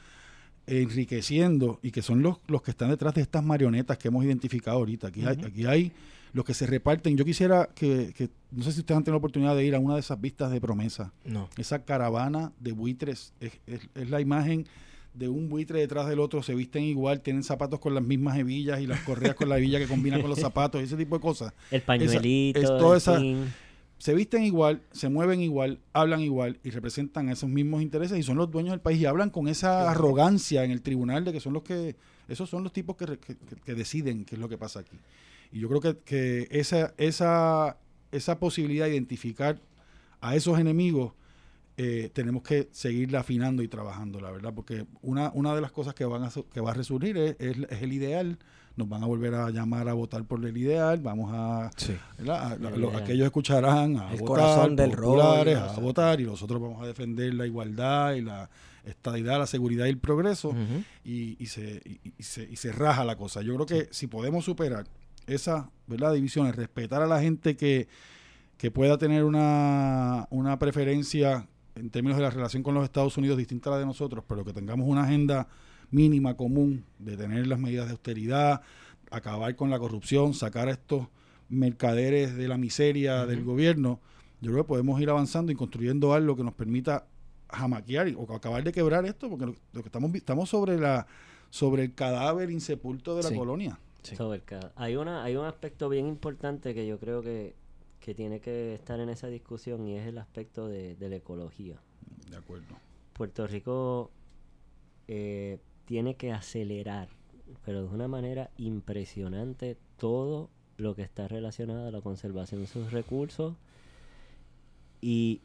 enriqueciendo y que son los, los que están detrás de estas marionetas que hemos identificado ahorita. Aquí, hay, aquí hay los que se reparten. Yo quisiera que, que- no sé si ustedes han tenido la oportunidad de ir a una de esas vistas de promesa. No. Esa caravana de buitres es, es- es la imagen de un buitre detrás del otro, se visten igual, tienen zapatos con las mismas hebillas y las correas con la hebilla que combinan con los zapatos, ese tipo de cosas. El pañuelito. es toda el esa- pin. Se visten igual, se mueven igual, hablan igual y representan esos mismos intereses y son los dueños del país y hablan con esa arrogancia en el tribunal de que son los que, esos son los tipos que- que- que deciden qué es lo que pasa aquí. Y yo creo que, que esa, esa, esa posibilidad de identificar a esos enemigos eh, tenemos que seguirla afinando y trabajando, la verdad, porque una, una de las cosas que, van a, que va a resurgir es, es- es el ideal. Nos van a volver a llamar a votar por el ideal, vamos a Sí. A- aquellos escucharán a El votar, corazón del rol, populares, a votar y nosotros vamos a defender la igualdad y la estabilidad, la seguridad y el progreso y, y se, y, y se, y se raja la cosa. Yo creo que si podemos superar esa ¿verdad? divisiones, respetar a la gente que, que pueda tener una, una preferencia en términos de la relación con los Estados Unidos distinta a la de nosotros, pero que tengamos una agenda mínima común de tener las medidas de austeridad, acabar con la corrupción, sacar a estos mercaderes de la miseria del gobierno, yo creo que podemos ir avanzando y construyendo algo que nos permita jamaquear y- o acabar de quebrar esto, porque lo, lo que estamos estamos sobre la sobre el cadáver insepulto de la Sí. colonia. Sí. sobre el ca- hay una hay un aspecto bien importante que yo creo que, que tiene que estar en esa discusión y es el aspecto de, de la ecología. De acuerdo. Puerto Rico eh, tiene que acelerar, pero de una manera impresionante, todo lo que está relacionado a la conservación de sus recursos y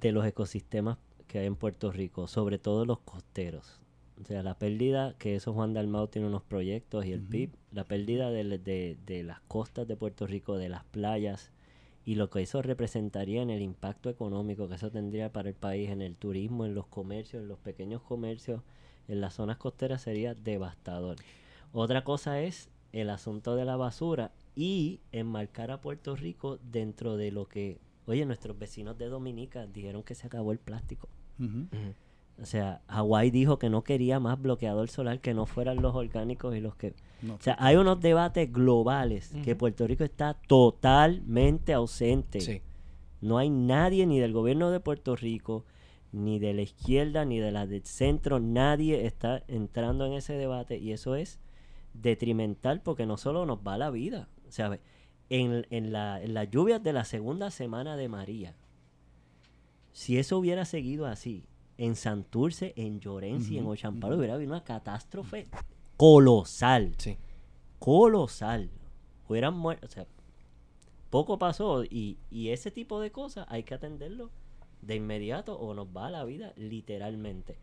de los ecosistemas que hay en Puerto Rico, sobre todo los costeros. O sea, la pérdida, que eso Juan Dalmau tiene unos proyectos y el. PIB, la pérdida de, de- de las costas de Puerto Rico, de las playas, y lo que eso representaría en el impacto económico que eso tendría para el país, en el turismo, en los comercios, en los pequeños comercios, en las zonas costeras sería devastador. Otra cosa es el asunto de la basura y enmarcar a Puerto Rico dentro de lo que, oye, nuestros vecinos de Dominica dijeron que se acabó el plástico. O sea, Hawái dijo que no quería más bloqueador solar que no fueran los orgánicos y los que... No, O sea, hay unos debates globales que. Puerto Rico está totalmente ausente. Sí. No hay nadie ni del gobierno de Puerto Rico, ni de la izquierda, ni de la del centro, nadie está entrando en ese debate y eso es detrimental porque no solo nos va la vida. O sea, en, en, la, en las lluvias de la segunda semana de María, si eso hubiera seguido así, en Santurce, en Llorense y en Ujú, Ochampalo ujú. hubiera habido una catástrofe colosal Sí. colosal. Hubieran muerto. O sea, poco pasó y, y ese tipo de cosas hay que atenderlo de inmediato o nos va a la vida literalmente.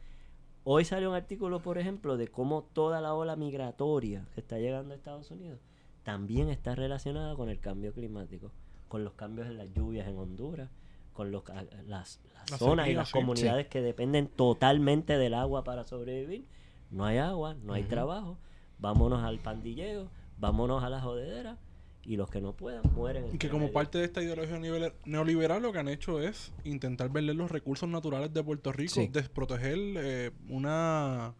Hoy salió un artículo, por ejemplo, de cómo toda la ola migratoria que está llegando a Estados Unidos también está relacionada con el cambio climático, con los cambios en las lluvias en Honduras, con los, las, las La zonas y las sí. comunidades que dependen totalmente del agua para sobrevivir. No hay agua, no hay trabajo, vámonos al pandilleo, vámonos a la jodedera y los que no puedan mueren. Y que como medio. parte de esta ideología neoliberal lo que han hecho es intentar vender los recursos naturales de Puerto Rico, Sí. desproteger eh, una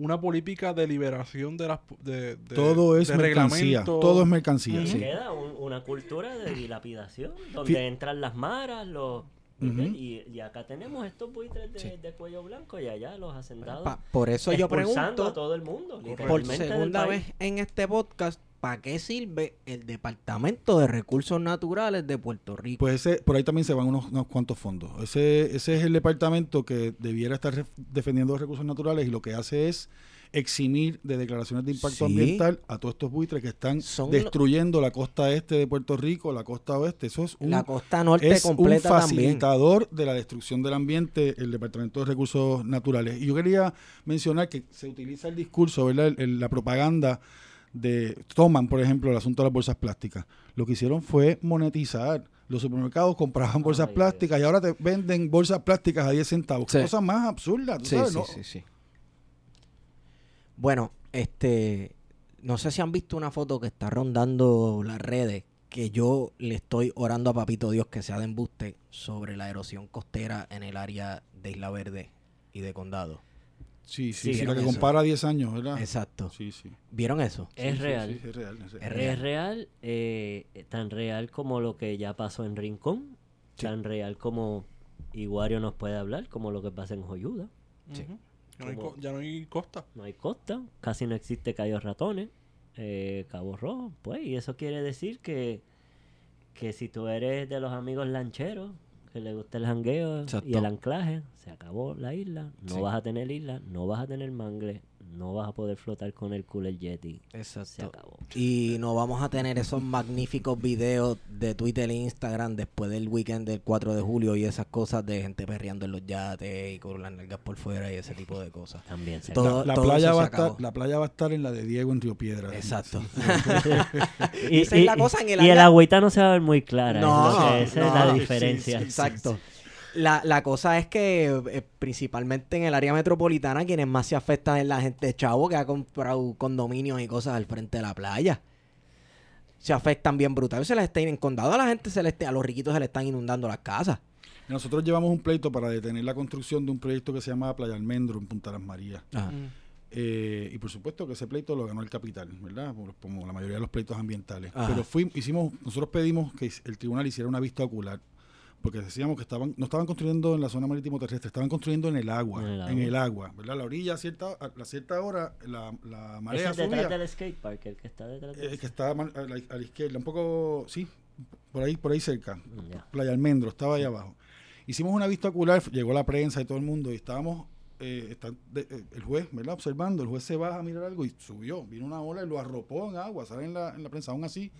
una política de liberación de las de, de- todo es de mercancía, reglamento. todo es mercancía. Sí. Queda un- una cultura de dilapidación, donde Fi- entran las maras, los... Ujú. y, y acá tenemos estos buitres de, Sí. de cuello blanco y allá los hacendados Pa- por eso yo expulsando a pregunto, todo el mundo. por segunda vez en este podcast, ¿para qué sirve el Departamento de Recursos Naturales de Puerto Rico? Pues ese, por ahí también se van unos, unos cuantos fondos. Ese, ese es el departamento que debiera estar defendiendo los recursos naturales y lo que hace es eximir de declaraciones de impacto Sí. ambiental a todos estos buitres que están Son destruyendo la costa este de Puerto Rico, la costa oeste. Eso es un, la costa norte es un completa también. facilitador de la destrucción del ambiente, el Departamento de Recursos Naturales. Y yo quería mencionar que se utiliza el discurso, ¿verdad? El- el- la propaganda de toman, por ejemplo, el asunto de las bolsas plásticas. Lo que hicieron fue monetizar. Los supermercados compraban bolsas Ay, plásticas y ahora te venden bolsas plásticas a 10 centavos. Sí. cosa más absurda, ¿tú Sí, sabes? sí, No- sí, sí. Bueno, este, no sé si han visto una foto que está rondando las redes, que yo le estoy orando a Papito Dios que sea de embuste sobre la erosión costera en el área de Isla Verde y de Condado. Sí, sí, Sí, sí, la ¿vieron que eso? compara 10 años, ¿verdad? Exacto. Sí, sí. ¿Vieron eso? Es Sí, real. sí, es real, es real. Es real. Es real, eh, tan real como lo que ya pasó en Rincón, Sí. tan real como Iguario nos puede hablar, como lo que pasa en Joyuda. Sí. Ya no hay Como- co- ya no hay costa. No hay costa, casi no existe Cayos Ratones, eh, Cabo Rojo, pues, y eso quiere decir que, que si tú eres de los amigos lancheros, que le gusta el jangueo Exacto. y el anclaje, se acabó la isla, no Sí. vas a tener isla, no vas a tener mangle, no vas a poder flotar con el cooler Yeti. Se Exacto. acabó. Y no vamos a tener esos magníficos videos de Twitter e Instagram después del weekend del 4 de julio y esas cosas de gente perreando en los yates y con las nalgas por fuera y ese tipo de cosas. También se Todo- La, la todo playa va a se acabó. estar, la playa va a estar en la de Diego en Río Piedra. Exacto. Y, Esa es la cosa en el y el área- agüita no se va a ver muy clara. No, es lo que- esa es la diferencia. Sí, sí, Exacto. La, la cosa es que eh, principalmente en el área metropolitana quienes más se afectan es la gente de chavo que ha comprado condominios y cosas al frente de la playa. Se afectan bien brutal. Se les está en condado a la gente, se les está- a los riquitos se les están inundando las casas. Nosotros llevamos un pleito para detener la construcción de un proyecto que se llama Playa Almendro en Punta Las Marías. Mm. Eh, y por supuesto que ese pleito lo ganó el capital, ¿verdad? Como la mayoría de los pleitos ambientales. Ajá. Pero fuimos, hicimos, nosotros pedimos que el tribunal hiciera una vista ocular. Porque decíamos que estaban, no estaban construyendo en la zona marítimo terrestre, estaban construyendo en el agua. En el En el agua. ¿verdad? La orilla a cierta, a la cierta hora, la, la marea es detrás subía. del skate park, el que está detrás del eh, que está a la, a izquierda, un poco, sí, por ahí, por ahí cerca. Ya. Playa Almendro, estaba ahí abajo. Hicimos una vista ocular, llegó la prensa y todo el mundo, y estábamos, eh, está- de- eh, el juez, ¿verdad? Observando, el juez se baja a mirar algo y subió, vino una ola y lo arropó en agua, sale en la, en la prensa. Aún así,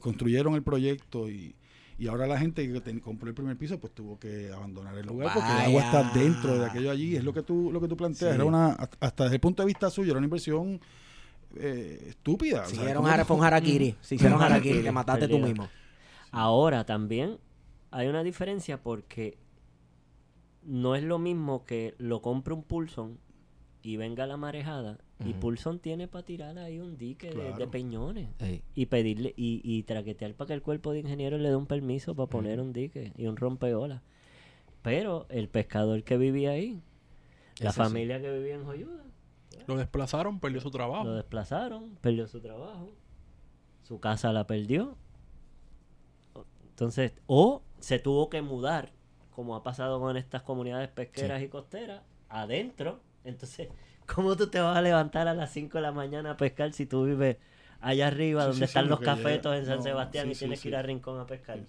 construyeron el proyecto y, y ahora la gente que ten- compró el primer piso, pues tuvo que abandonar el lugar porque el agua está dentro de aquello allí, es lo que tú, lo que tú planteas. Sí. Era una, hasta desde el punto de vista suyo, era una inversión eh, estúpida. sea, hicieron ¿cómo- jara- fue un harakiri. Se hicieron harakiri, que mataste tú mismo. Ahora también hay una diferencia porque no es lo mismo que lo compre un Pulson y venga la marejada y. Pulson tiene para tirar ahí un dique de- peñones Ey. y pedirle y, y traquetear para que el cuerpo de ingenieros le dé un permiso para poner un dique y un rompeolas. Pero el pescador que vivía ahí, la sí. familia que vivía en Joyuda, Lo desplazaron, perdió su trabajo. lo desplazaron, perdió su trabajo, su casa la perdió. Entonces, o se tuvo que mudar, como ha pasado con estas comunidades pesqueras y costeras, adentro. Entonces, ¿cómo tú te vas a levantar a las 5 de la mañana a pescar si tú vives allá arriba, Sí, donde sí, están lo los cafetos llega- en San no, Sebastián sí, y sí, tienes sí. que ir a Rincón a pescar?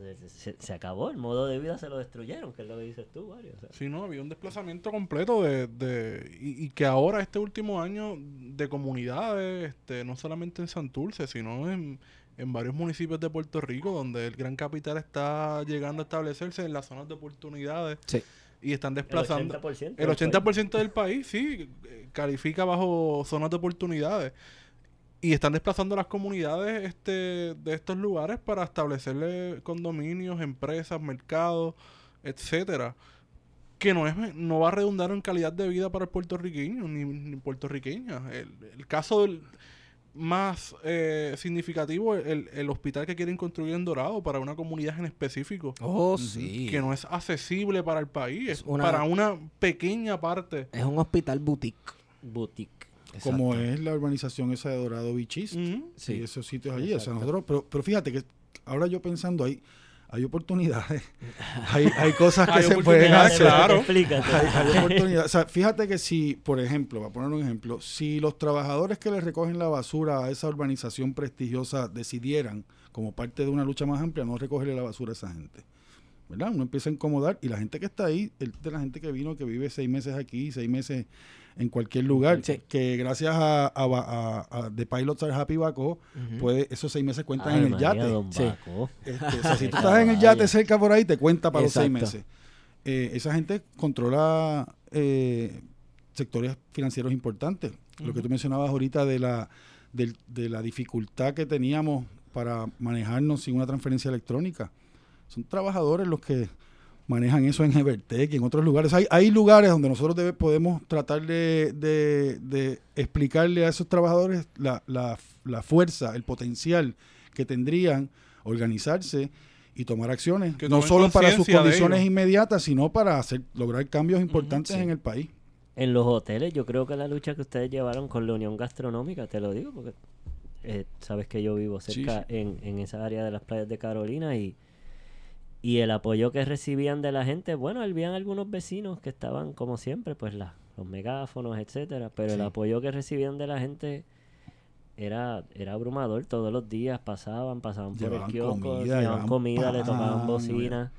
Entonces, se, se acabó, el modo de vida se lo destruyeron, que es lo que dices tú, Mario. o sea. Sí, no, había un desplazamiento completo de, de y, y que ahora este último año de comunidades, este, no solamente en Santurce, sino en, en varios municipios de Puerto Rico, donde el gran capital está llegando a establecerse en las zonas de oportunidades Sí. Y están el desplazando 80%. el del 80% del país, sí, eh, califica bajo zonas de oportunidades. Y están desplazando las comunidades este, de estos lugares para establecerle condominios, empresas, mercados, etcétera. Que no es no va a redundar en calidad de vida para el puertorriqueño ni, ni puertorriqueña. El, el caso del más eh, significativo, el, el hospital que quieren construir en Dorado para una comunidad en específico Oh, sí. que no es accesible para el país, Es una- para una pequeña parte. Es un hospital boutique. Boutique. como es la urbanización esa de Dorado Bichis Ujú. Sí. y esos sitios allí. O sea, nosotros, pero, pero fíjate que ahora yo pensando, hay, hay oportunidades, hay, hay cosas que Hay se pueden hacer. claro. Explícate. Hay, hay oportunidades. O sea, fíjate que si, por ejemplo, para poner un ejemplo, si los trabajadores que le recogen la basura a esa urbanización prestigiosa decidieran, como parte de una lucha más amplia, no recogerle la basura a esa gente. ¿Verdad? Uno empieza a incomodar y la gente que está ahí, el de la gente que vino, que vive seis meses aquí, seis meses en cualquier lugar, Sí. que gracias a, a, a- a The Pilots Are Happy Baco, Ujú. puede, esos seis meses cuentan Ay, en el María, yate. don Sí. Baco. Este, o sea, si tú estás en el yate cerca por ahí, te cuenta para los seis meses. Eh, esa gente controla eh, sectores financieros importantes. Lo que tú mencionabas ahorita de la, del- de la dificultad que teníamos para manejarnos sin una transferencia electrónica. Son trabajadores los que manejan eso en Evertec y en otros lugares. Hay, hay lugares donde nosotros debe- podemos tratar de, de- de explicarle a esos trabajadores la, la- la fuerza, el potencial que tendrían organizarse y tomar acciones, Que no solo para sus condiciones inmediatas, sino para hacer lograr cambios importantes sí. en el país. En los hoteles, yo creo que la lucha que ustedes llevaron con la Unión Gastronómica, te lo digo, porque eh, sabes que yo vivo Sí, cerca En, en esa área de las playas de Carolina y, y el apoyo que recibían de la gente, bueno, habían algunos vecinos que estaban, como siempre, pues la, los megáfonos, etcétera, pero el apoyo que recibían de la gente era, era abrumador. Todos los días pasaban, pasaban por el kiosco, comida, llevaban comida, le pan, tocaban bocina.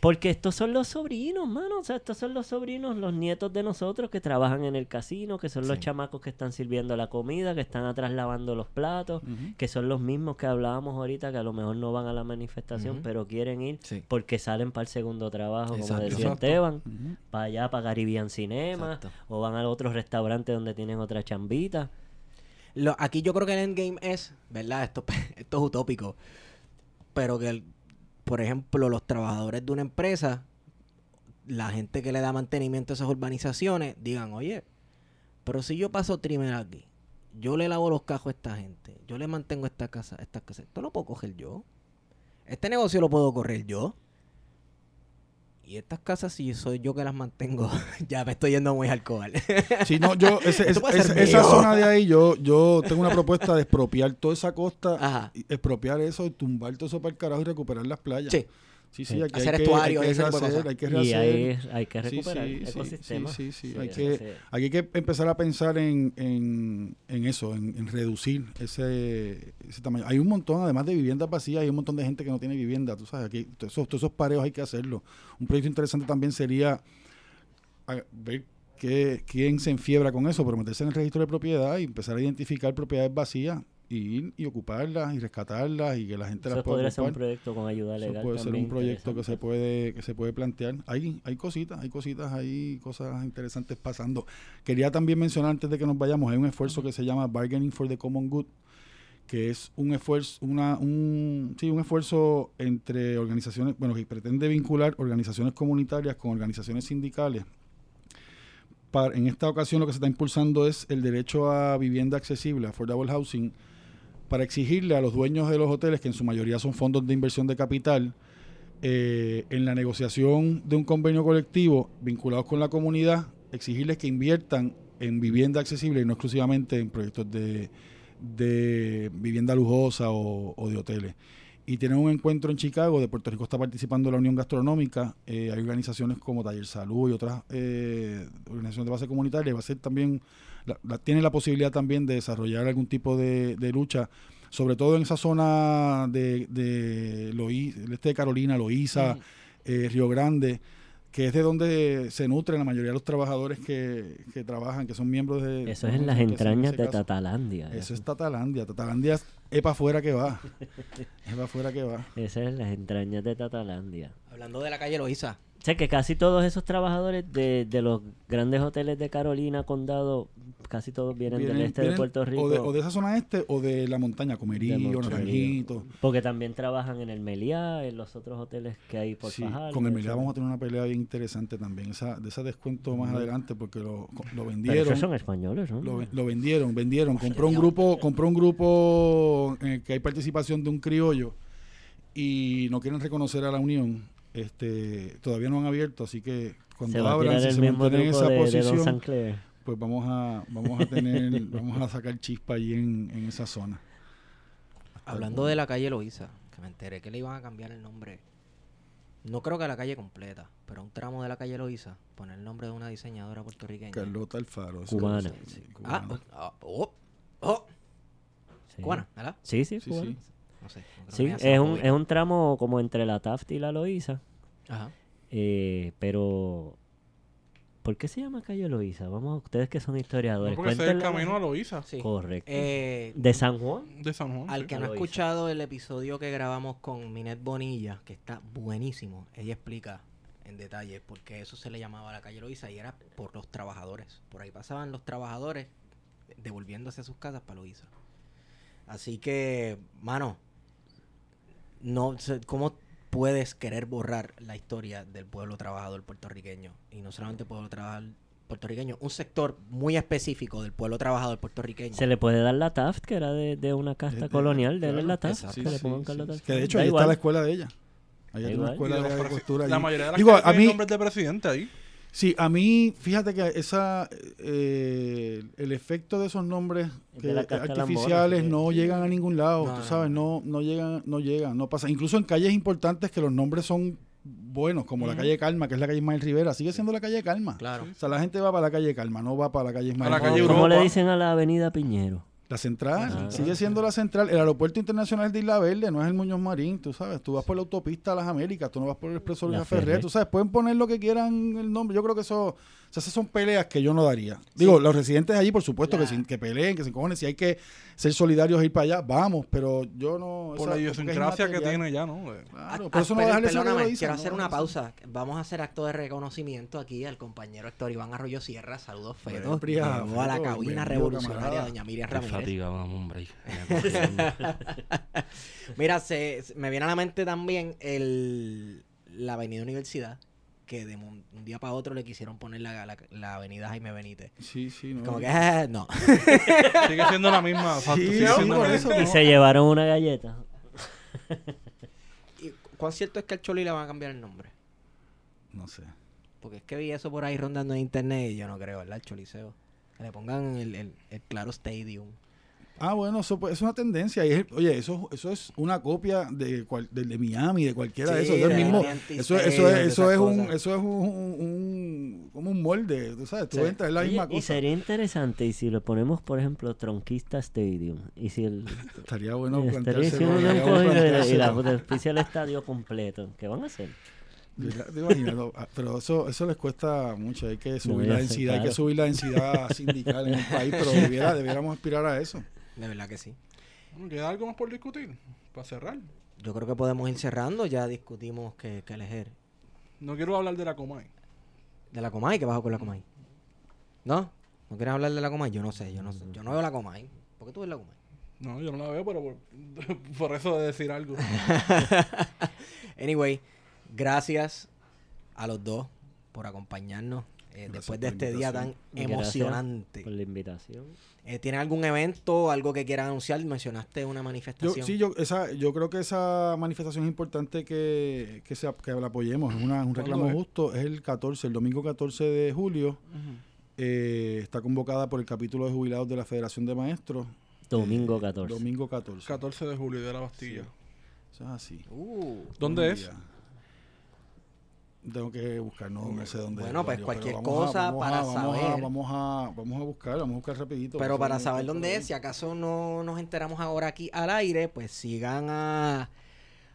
Porque estos son los sobrinos, mano. O sea, estos son los sobrinos, los nietos de nosotros que trabajan en el casino, que son los Sí. chamacos que están sirviendo la comida, que están atrás lavando los platos, que son los mismos que hablábamos ahorita, que a lo mejor no van a la manifestación, pero quieren ir Sí. porque salen para el segundo trabajo, como Exacto. decía Exacto. Esteban, para allá, para Caribbean Cinema, Exacto. o van a otros restaurantes donde tienen otra chambita. Lo- aquí yo creo que el endgame es, ¿verdad? Esto, esto es utópico. Pero que, el- por ejemplo, los trabajadores de una empresa, la gente que le da mantenimiento a esas urbanizaciones, digan, oye, pero si yo paso trimmer aquí, yo le lavo los cajos a esta gente, yo le mantengo esta casa, estas casas, esto lo puedo coger yo. Este negocio lo puedo correr yo. Y estas casas, si soy yo que las mantengo, ya me estoy yendo muy alcohol. Sí, no, yo, ese- esa, zona de ahí, yo, yo tengo una propuesta de expropiar toda esa costa, Ajá. expropiar eso, y tumbar todo eso para el carajo y recuperar las playas. Sí. Sí, sí, Sí. aquí Hacer hay que, hay que rehacer, hay Y rehacer. ahí hay que recuperar sí, sí, ecosistema. Sí, sí, sí. Sí, Hay, ese- que, aquí hay que empezar a pensar en, en, en eso, en, en reducir ese, ese tamaño. Hay un montón, además de viviendas vacías, hay un montón de gente que no tiene vivienda. Tú sabes, aquí todos esos, todos esos pareos hay que hacerlo. Un proyecto interesante también sería a- ver qué, quién se enfiebra con eso, pero meterse en el registro de propiedad y empezar a identificar propiedades vacías y ir y ocuparlas y rescatarlas y que la gente Eso las pueda podría ser un ocupar. proyecto con ayuda Eso legal. puede ser un proyecto que se puede que se puede plantear. Hay hay cositas, hay cositas, hay cosas interesantes pasando. Quería también mencionar antes de que nos vayamos, hay un esfuerzo que se llama Bargaining for the Common Good, que es un esfuerzo una un sí, un esfuerzo entre organizaciones, bueno, que pretende vincular organizaciones comunitarias con organizaciones sindicales. Para- en esta ocasión lo que se está impulsando es el derecho a vivienda accesible, affordable housing, para exigirle a los dueños de los hoteles, que en su mayoría son fondos de inversión de capital, eh, en la negociación de un convenio colectivo vinculados con la comunidad, exigirles que inviertan en vivienda accesible y no exclusivamente en proyectos de, de vivienda lujosa o, de hoteles. Y tienen un encuentro en Chicago, de Puerto Rico está participando la Unión Gastronómica, eh, hay organizaciones como Taller Salud y otras eh, organizaciones de base comunitaria, va a ser también, la- la- tiene la posibilidad también de desarrollar algún tipo de, de lucha, sobre todo en esa zona de, de el este de Carolina, Loíza, Ujú. eh, Río Grande, que es de donde se nutren la mayoría de los trabajadores que, que trabajan, que son miembros de... Eso es en las en entrañas de caso. Tatalandia. Eso es Tatalandia. Tatalandia es para afuera que va. es para afuera que va. Eso es en las entrañas de Tatalandia. Hablando de la calle Loíza. O sea que casi todos esos trabajadores de, de los grandes hoteles de Carolina, Condado, casi todos vienen, del Vienen- este de Puerto Rico. O de, o de esa zona este o de la montaña, Comerío. Naranjito. Porque también trabajan en el Meliá, en los otros hoteles que hay por Sí, Fajardo, con el Meliá vamos a tener una pelea bien interesante también. Esa, de ese descuento más adelante porque lo, lo Pero vendieron. esos son españoles, ¿no? Lo, lo vendieron, vendieron. Compró un grupo, compró un grupo en el que hay participación de un criollo y no quieren reconocer a la Unión. Este, todavía no han abierto, cuando Se va a abran, si se mantienen en esa de, posición, pues vamos a, vamos a tener, vamos a sacar chispa allí en, en esa zona. Hablando de la calle Loíza, que me enteré que le iban a cambiar el nombre. No creo que a la calle completa, pero a un tramo de la calle Loíza, poner el nombre de una diseñadora puertorriqueña. Carlota Alfaro. Cubana. sí, Ah, cubana. ah, oh, oh, Sí. cubana, ¿verdad? Sí, sí, Sí, cubana. sí. No sé. no creo Sí, es un, es un tramo como entre la Taft y la Loíza. Ajá. Eh, pero, ¿por qué se llama calle Loíza? Vamos, ustedes que son No, historiadores. porque ese es el camino a Loíza, Sí. Correcto. Eh, ¿De San Juan? de San Juan. Al sí. que no ha escuchado el episodio que grabamos con Minet Bonilla, que está buenísimo, ella explica en detalle por qué eso se le llamaba la calle Loíza y era por los trabajadores. Por ahí pasaban los trabajadores devolviéndose a sus casas para Loíza. Así que, mano, no sé, ¿cómo puedes querer borrar la historia del pueblo trabajador puertorriqueño? Y no solamente el pueblo trabajador puertorriqueño, un sector muy específico del pueblo trabajador puertorriqueño. Se le puede dar la Taft, que era de, de una casta de- colonial, de él claro, es la Taft. exacto. Que le sí, pongan sí, Carlos sí. Taft. Que de hecho Da ahí está la escuela de ella. Allá Da tiene una escuela de. La allí. mayoría de las Digo, calles a tienen mí, nombres de presidente ahí. Sí, a mí, fíjate que esa, eh, el efecto de esos nombres que- de artificiales no llegan a ningún lado, No, tú sabes, no, no llegan, no llegan, no pasa. Incluso en calles importantes que los nombres son buenos, como la calle Calma, que es la calle Ismael Rivera, sigue siendo la calle Calma. Claro. O sea, la gente va para la calle Calma, no va para la calle Ismael Rivera. ¿Cómo le dicen a la avenida Piñero? La central, Ah. sigue siendo la central. El aeropuerto internacional de Isla Verde no es el Muñoz Marín, tú sabes. Tú vas por la autopista a las Américas, tú no vas por el expreso Ferrer, Ferrer. tú sabes. Pueden poner lo que quieran el nombre. Yo creo que eso, o sea, esas son peleas que yo no daría. Digo, los residentes allí, por supuesto, La- que, sin- que peleen, que se encojonen. Si hay que ser solidarios e ir para allá, vamos. Pero yo no. Por esa- la idiosincrasia que tiene ya, ¿no? Eh, Claro, Ah, pero eso no va a per- dejar de ser lo que perdóname, dicen, quiero no hacer una pausa. Vamos a hacer acto de reconocimiento aquí al compañero Héctor Iván Arroyo Sierra. Saludos, Feto. Llegó a la cabina revolucionaria doña Miriam Ramírez. fatiga, vamos, hombre. Mira, se, se- me viene a la mente también el, la avenida Universidad, que de un, un día para otro le quisieron poner la, la, la avenida Jaime Benítez. Sí, sí, no. Como que, ah, no. sigue siendo la misma. Sí, sigue siendo por la eso, misma. Y se llevaron una galleta. ¿Y ¿Cuán cierto es que al Choli le van a cambiar el nombre? No sé. Porque es que vi eso por ahí rondando en internet y yo no creo, ¿verdad? El Choliseo. Que le pongan el, el, el Claro Stadium. Ah, bueno, eso pues, es una tendencia. Y es- oye, eso, eso es una copia de, cual- del de Miami, de cualquiera de esos. Eso es, de mismo, eso, es- eso Stadium, es, eso un, eso es un, un- un- como un molde, tú sabes, tú Sí. entras, es la Oye, misma y cosa. sería interesante, y si lo ponemos, por ejemplo, Tronquista Stadium, y si el... Estaría bueno poco y y la planteárselo. auspicia el estadio completo. ¿Qué van a hacer? Te imaginas, ah, pero eso, eso les cuesta mucho, hay que subir la densidad, hay que subir la densidad sindical en el país, pero debiera, debiéramos aspirar a eso. De verdad que sí. Bueno, ¿Queda algo más por discutir? Para cerrar. Yo creo que podemos ir cerrando. Ya discutimos que, que elegir. No quiero hablar de la Comay. ¿De la Comay? ¿Qué bajo con la Comay? ¿No? ¿No quieres hablar de la Comay? Yo no sé, yo no sé. Yo no veo la Comay. ¿Por qué tú ves la Comay? No, yo no la veo, pero por, por eso de decir algo. Anyway, gracias a los dos por acompañarnos eh, después de este día tan. Gracias emocionante. Por la invitación. Eh, ¿Tienen algún evento, algo que quieran anunciar? Mencionaste una Yo, manifestación. sí, yo, esa, yo creo que esa manifestación es importante que, que, se, que la apoyemos. Es una- un reclamo es? justo. Es el 14, el domingo 14 de julio. Eh, está convocada por el capítulo de jubilados de la Federación de Maestros. Domingo Eh, 14. Domingo 14. 14 de julio de la Bastilla. Eso es así. Uh, ¿Dónde es? día. Tengo que buscar, no, no sé dónde Bueno, es, pues cualquier a- cosa a- para vamos a- saber. vamos, a, vamos a buscar, vamos a buscar rapidito. pero para saber dónde es, si acaso no nos enteramos ahora aquí al aire, pues sigan a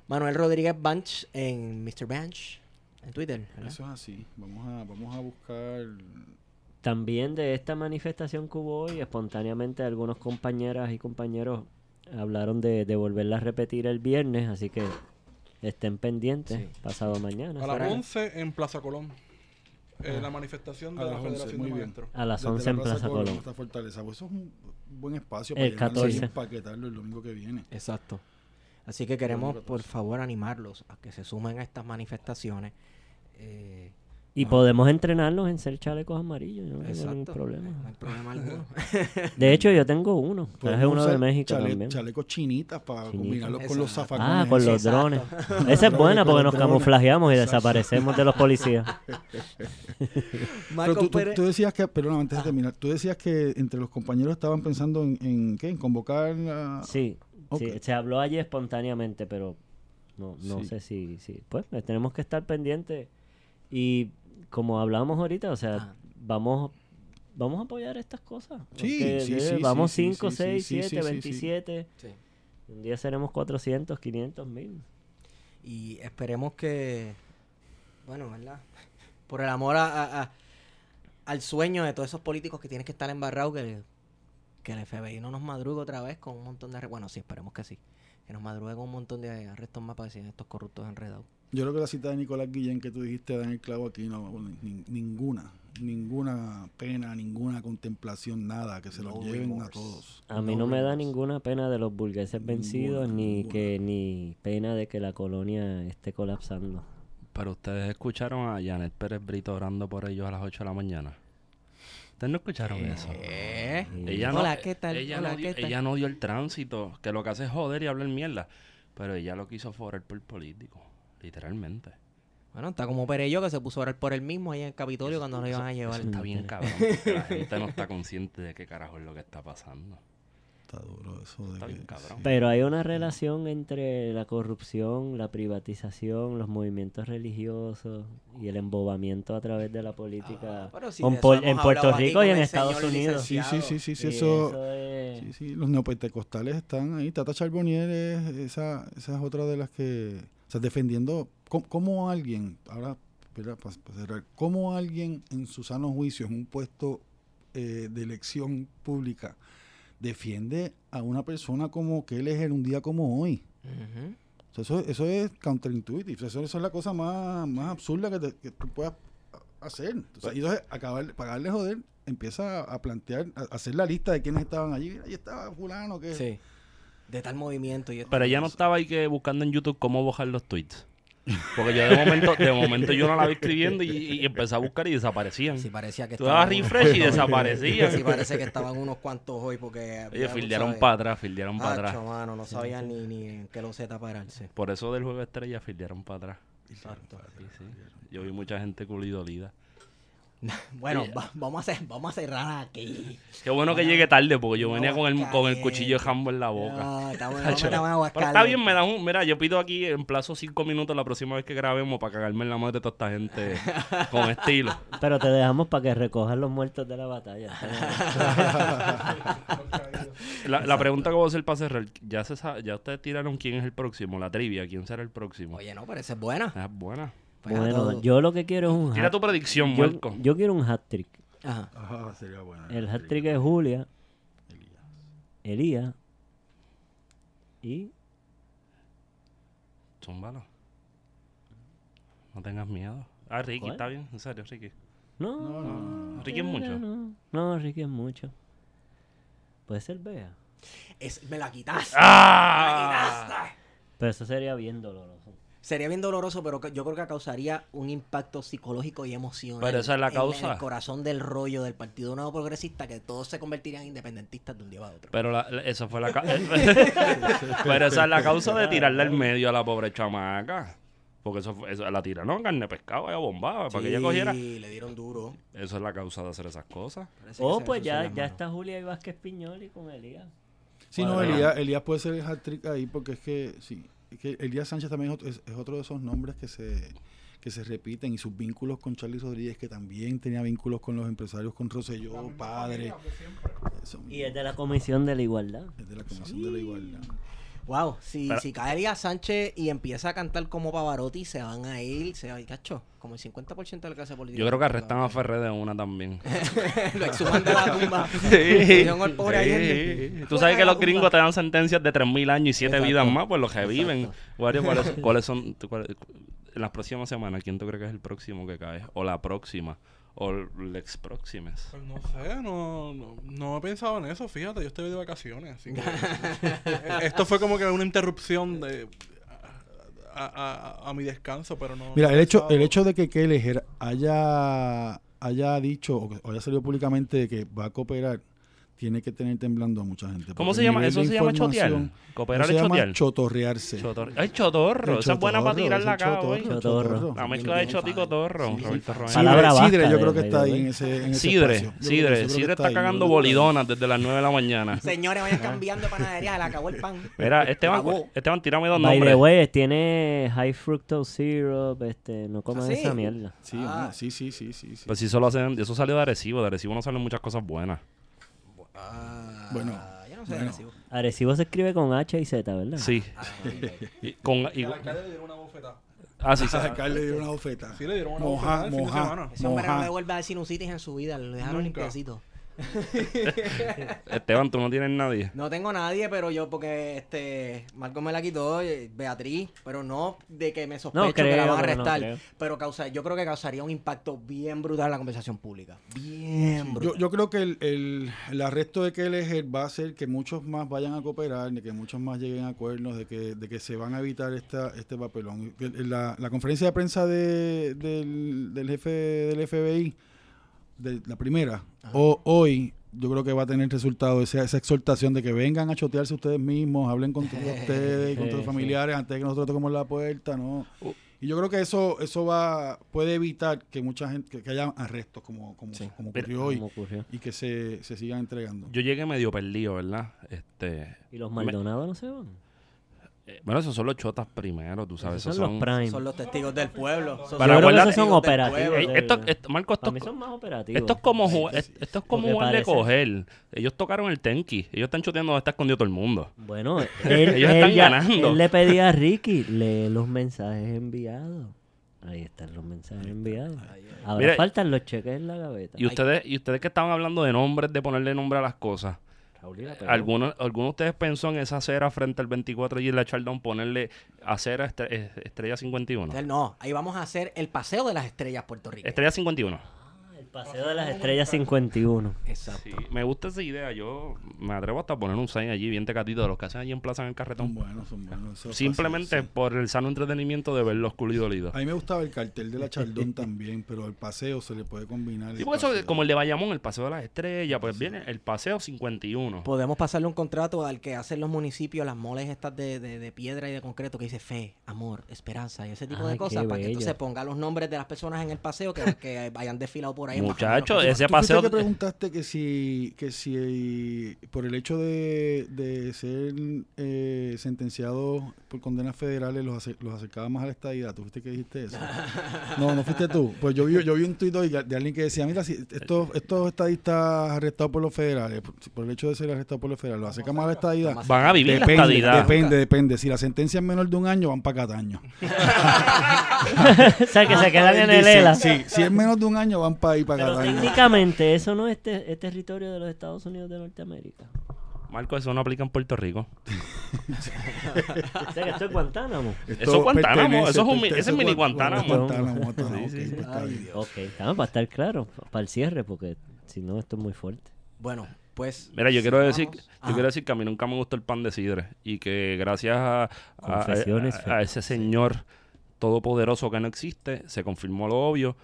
Manuel Rodríguez Banch en Mr. Banch en Twitter. ¿verdad? Eso es así. Vamos a, vamos a buscar. También de esta manifestación que hubo hoy, espontáneamente algunos compañeras y compañeros hablaron de, de volverla a repetir el viernes, así que estén pendientes Sí. pasado mañana. A las Fuera. 11 en Plaza Colón. Eh, la manifestación de A la las 11, Federación muy de bien. Maestros. A las desde 11 la en Plaza Colón. hasta Fortaleza. Pues eso es un buen espacio El para llenarlo y 14. empaquetarlo el domingo que viene. Exacto. Así que queremos, por 14. favor, animarlos a que se sumen a estas manifestaciones. Eh, Y podemos entrenarnos en ser chalecos amarillos, yo no tengo ningún problema. No hay problema alguno. De hecho, yo tengo uno. Traje uno de México chale- también. Chalecos chinitas para combinarlos con los zafacones. Ah, con los Exacto. drones. Esa es buena porque nos camuflajeamos y desaparecemos de los policías. Pero Marco tú, tú- Pérez- tú decías que, perdón, antes de terminar, tú decías que entre los compañeros estaban pensando en, en ¿qué? En convocar a... Sí, sí, se habló allí espontáneamente, pero no, no Sí. sé si, si. Pues tenemos que estar pendientes. Y como hablamos ahorita, o sea, Ah. vamos vamos a apoyar estas cosas. Sí, porque, sí, sí, Vamos sí, sí, 5, sí, 6, sí, sí, 7, sí, sí. 27. Sí. Un día seremos 400, 500 mil. Y esperemos que, bueno, ¿verdad? Por el amor a, a- a- al sueño de todos esos políticos que tienen que estar embarrados, que, que el FBI no nos madrugue otra vez con un montón de... Bueno, sí, esperemos que sí. Que nos madrugue con un montón de arrestos más para decir estos corruptos enredados. Yo creo que la cita de Nicolás Guillén que tú dijiste da en el clavo aquí, no, ni- ninguna, ninguna pena, ninguna contemplación, nada, que se los No lleven a todos. A mí No no me da ninguna pena de los burgueses vencidos, ni ninguna. que ni pena de que la colonia esté colapsando. Pero ustedes escucharon a Janet Pérez Brito orando por ellos a las 8 de la mañana. ¿Ustedes no escucharon eso? ¿Eh? Ella no, Hola, ¿qué tal? Ella, Hola, no dio, ¿qué tal? ella no dio el tránsito, que lo que hace es joder y hablar mierda. Pero ella lo quiso forar por político, literalmente. Bueno, está como Perello que se puso a orar por él mismo ahí en el Capitolio cuando lo iban a llevar. eso está bien cabrón, la gente no está consciente de qué carajo es lo que está pasando. Está duro eso de Está que- bien cabrón. sí. Pero hay una relación entre la corrupción, la privatización, los movimientos religiosos y el embobamiento a través de la política Ah, pero si con de eso Pol- hemos en Puerto Rico y en Estados Unidos. Sí, sí, sí, sí, sí, eso... es- Sí, sí, los neopentecostales están ahí. Tata Charbonnier es esa, esa es otra de las que... Sea, defendiendo... ¿Cómo, cómo alguien, ahora, para, cerrar, cómo alguien en su sano juicio, en un puesto eh, de elección pública, defiende a una persona como que él es en un día como hoy? Ujú. O sea, eso, eso es counterintuitive. Eso, eso es la cosa más, más absurda que, te- que tú puedas hacer. Sea, y entonces, acabar, pagarle joder, empieza a plantear, a hacer la lista de quienes estaban allí. Ahí estaba fulano que... Sí. De tal movimiento y esto Pero ella no estaba ahí que buscando en YouTube cómo bajar los tweets. Porque yo de momento, de momento yo no la vi escribiendo y, y empecé a buscar y desaparecían. Sí, parecía que Tú dabas unos refresh y desaparecían. Sí, parece que estaban unos cuantos hoy porque... Oye, fildearon para atrás, fildearon para atrás. Mano, no sabían ni, ni en qué loseta pararse. Por eso del juego de estrella fildearon para atrás. Exacto. Sí, sí. Yo vi mucha gente culidolida. Bueno, va- vamos, a hacer, vamos a cerrar aquí. Qué bueno que llegue tarde porque yo venía con el, con el cuchillo de jambo en la boca. No, Pero está calientes. bien, me da un. Mira, yo pido aquí en plazo cinco minutos la próxima vez que grabemos para cagarme en la madre de toda esta gente con estilo. Pero te dejamos para que recojan los muertos de la batalla. La, la pregunta que voy a hacer para cerrar, ya se sabe- ya ustedes tiraron quién es el próximo, la trivia, quién será el próximo. Oye, no, pero esa es buena. Pues bueno, todo. yo lo que quiero es un Tira hat- tu predicción, yo, Marco. yo quiero un hat trick. Ajá. Ajá, sería bueno. El hat trick es Julia, Elías y Zúmbalo. No tengas miedo. Ah, Ricky, ¿Cuál? está bien, en serio, Ricky. no, No, no, no. Ricky es mucho. No, no, Ricky es mucho. Puede ser Bea. Es, me la quitaste. ¡Ah! Me la quitaste. Pero eso sería bien doloroso. Sería bien doloroso, pero yo creo que causaría un impacto psicológico y emocional. Pero esa es la en- causa. En el corazón del rollo del Partido Nuevo Progresista, que todos se convertirían en independentistas de un día a otro. Pero la, eso fue la ca- Pero esa es la causa de tirarle al medio a la pobre chamaca. Porque eso, fue- eso la tiraron carne de pescado, ella bombaba, para que ella cogiera. Sí, le dieron duro. Eso es la causa de hacer esas cosas. Parece Oh, pues ya, ya está Julia y Vázquez Piñoli con Elías. Sí, no. Elías, Elías puede ser el hat-trick ahí porque es que, sí, que Elías Sánchez también es otro, es- es otro de esos nombres que se, que se repiten y sus vínculos con Charlie Rodríguez, que también tenía vínculos con los empresarios, con Rosselló, padre. Eso Y es de la Comisión de la Igualdad. es de la Comisión de la Igualdad. Wow, si, Pero- si cae Elías Sánchez y empieza a cantar como Pavarotti, se van a ir, se va a ir, cacho, como el 50% de la clase política. Yo creo que arrestan a Ferrer de una también. Lo exhuman de la tumba. Sí. Pobre Sí. Tú sabes que los gringos te dan sentencias de 3.000 años y 7 Exacto. vidas más, pues los que viven. Exacto. Wario, ¿Cuáles, cuáles son? cuáles- en las próximas semanas, ¿quién tú crees que es el próximo que cae? O la próxima. O el ex próximes. Pues no sé, no, no, no he pensado en eso, fíjate, yo estoy de vacaciones, así que esto fue como que una interrupción de a, a- a mi descanso, pero no. Mira, no el he hecho, el hecho de que Kelleher haya, haya dicho o, que- o haya salido públicamente de que va a cooperar, tiene que tener temblando a mucha gente. ¿Cómo se llama? ¿Eso se llama chotear? ¿Cooperar es llama chotear? chotorrearse. Chotor- ¡Ay, chotorro! Esa es buena para tirarla acá chotorro, hoy. Chotorro. La mezcla de chotico torro. Sí, Roberto sí. Rojas. Palabra Sidre, yo creo que está ahí en ese, en ese Sidre, Sidre, Sidre está cagando bolidonas desde las 9 de la mañana. Señores, vayan cambiando de panadería, se le acabó el pan. Mira, Esteban. Esteban, tírame dos By the nombres. way, tiene high fructose syrup, este, no coman ¿Ah, esa mierda. Sí, Ah. sí, sí, sí, sí. Pues si solo hacen, eso salió de Arecibo, de Arecibo no salen muchas cosas buenas. Ah, Bueno, yo no sé bueno. Arecibo. Arecibo se escribe con H y Z, ¿verdad? Sí. Y con, y- Al alcalde le dieron una bofetada. ah, sí, sí. Al alcalde le dio una bofeta. Sí, le dieron una Moja, bofetada el fin de moja. semana. Ese hombre no Moja. le vuelve a dar sinusitis en su vida, lo dejaron limpiecito. Esteban, tú no tienes nadie. No tengo nadie, pero yo porque este Marco me la quitó, eh, Beatriz, pero no de que me sospecho No que la creo, van a pero no arrestar, creo. pero causa, yo creo que causaría un impacto bien brutal en la conversación pública. Bien brutal. Yo, yo creo que el, el, el arresto de Kelleher va a hacer que muchos más vayan a cooperar, de que muchos más lleguen a acuerdos, de que, de que se van a evitar esta, este papelón. La, la conferencia de prensa de- del, del jefe del FBI, de la primera, o, hoy, yo creo que va a tener resultado esa, esa exhortación de que vengan a chotearse ustedes mismos, hablen con todos ustedes, con sus Sí, familiares, antes de que nosotros toquemos la puerta, ¿no? Uh. Y yo creo que eso eso va puede evitar que mucha gente, que, que haya arrestos como, como, Sí. como ocurrió hoy Como ocurrió. y que se, se sigan entregando. Yo llegué medio perdido, ¿verdad? Este, ¿Y los Maldonados no se van? Eh, bueno, esos son los chotas primero, tú sabes. Esos Esos son son, los prime. Son los testigos del pueblo. Esos Para esos son operativos. Ey, esto, esto- Marco, son más operativos. esto es como, ju- es- esto es como jugar de coger. Ellos tocaron el tenki. Ellos están choteando donde está escondido todo el mundo. Bueno, él, Ellos están ganando. Él le pedía a Ricky, lee los mensajes enviados. Ahí están los mensajes enviados. Ahora Mira, faltan los cheques en la gaveta. Y ustedes, y ustedes que estaban hablando de nombres, de ponerle nombre a las cosas. ¿Alguno, ¿Alguno de ustedes pensó en esa acera frente al 24 y en la Chaldón ponerle acera estre- eh, Estrella 51? Entonces, no, ahí vamos a hacer el paseo de las estrellas puertorriqueñas. Estrella 51. Paseo de las estrellas 51. Exacto. Sí, me gusta esa idea. Yo me atrevo hasta a poner un sign allí, bien tecatito, de los que hacen allí en Plaza en el Son carretón. buenos, son buenos. eso es Simplemente sí. por el sano entretenimiento de verlos culo y dolidos. A mí me gustaba el cartel de la Chaldón también, pero el paseo se le puede combinar. Sí, porque eso, como el de Bayamón, el Paseo de las Estrellas, pues viene el Paseo 51. Podemos pasarle un contrato al que hacen los municipios, las moles estas de, de- de piedra y de concreto, que dice fe, amor, esperanza y ese tipo de cosas, para que bello. entonces ponga los nombres de las personas en el paseo que, que hayan desfilado por ahí. Muchacho, los ese ¿Tú paseo... que preguntaste que si, que si por el hecho de, de ser eh, sentenciados por condenas federales los, ace- los acercaba más a la estadidad. ¿Tú fuiste que dijiste eso? No, no fuiste tú. Pues yo vi, yo vi un tuit hoy de alguien que decía, mira, si estos, estos estadistas arrestados por los federales, por, por el hecho de ser arrestados por los federales, los acerca más a la estadidad. Van a vivir la Depende, estadidad. depende, depende. Si la sentencia es menor de un año, van para Cataño. o sea, que se quedan en el ELA. Sí, si es menos de un año, van para ahí, para Pero técnicamente eso no es, te- es territorio de los Estados Unidos de Norteamérica. Marco, eso no aplica en Puerto Rico. O sea, que esto es Guantánamo. Esto Eso es Guantánamo, pertenece- eso es un mi- pertenece ese es mini a Guan- Guantánamo. Guantánamo, Guantánamo, Sí, ok, sí, sí. pues está Ay, bien. Dios. Ok, estamos para estar claro, para el cierre, porque si no, esto es muy fuerte. Bueno, pues. Mira, yo quiero decir, sigamos. yo Ajá. quiero decir que a mí nunca me gustó el pan de sidre y que gracias a, a- Confesiones, a- a ese señor todopoderoso que no existe, se confirmó lo obvio,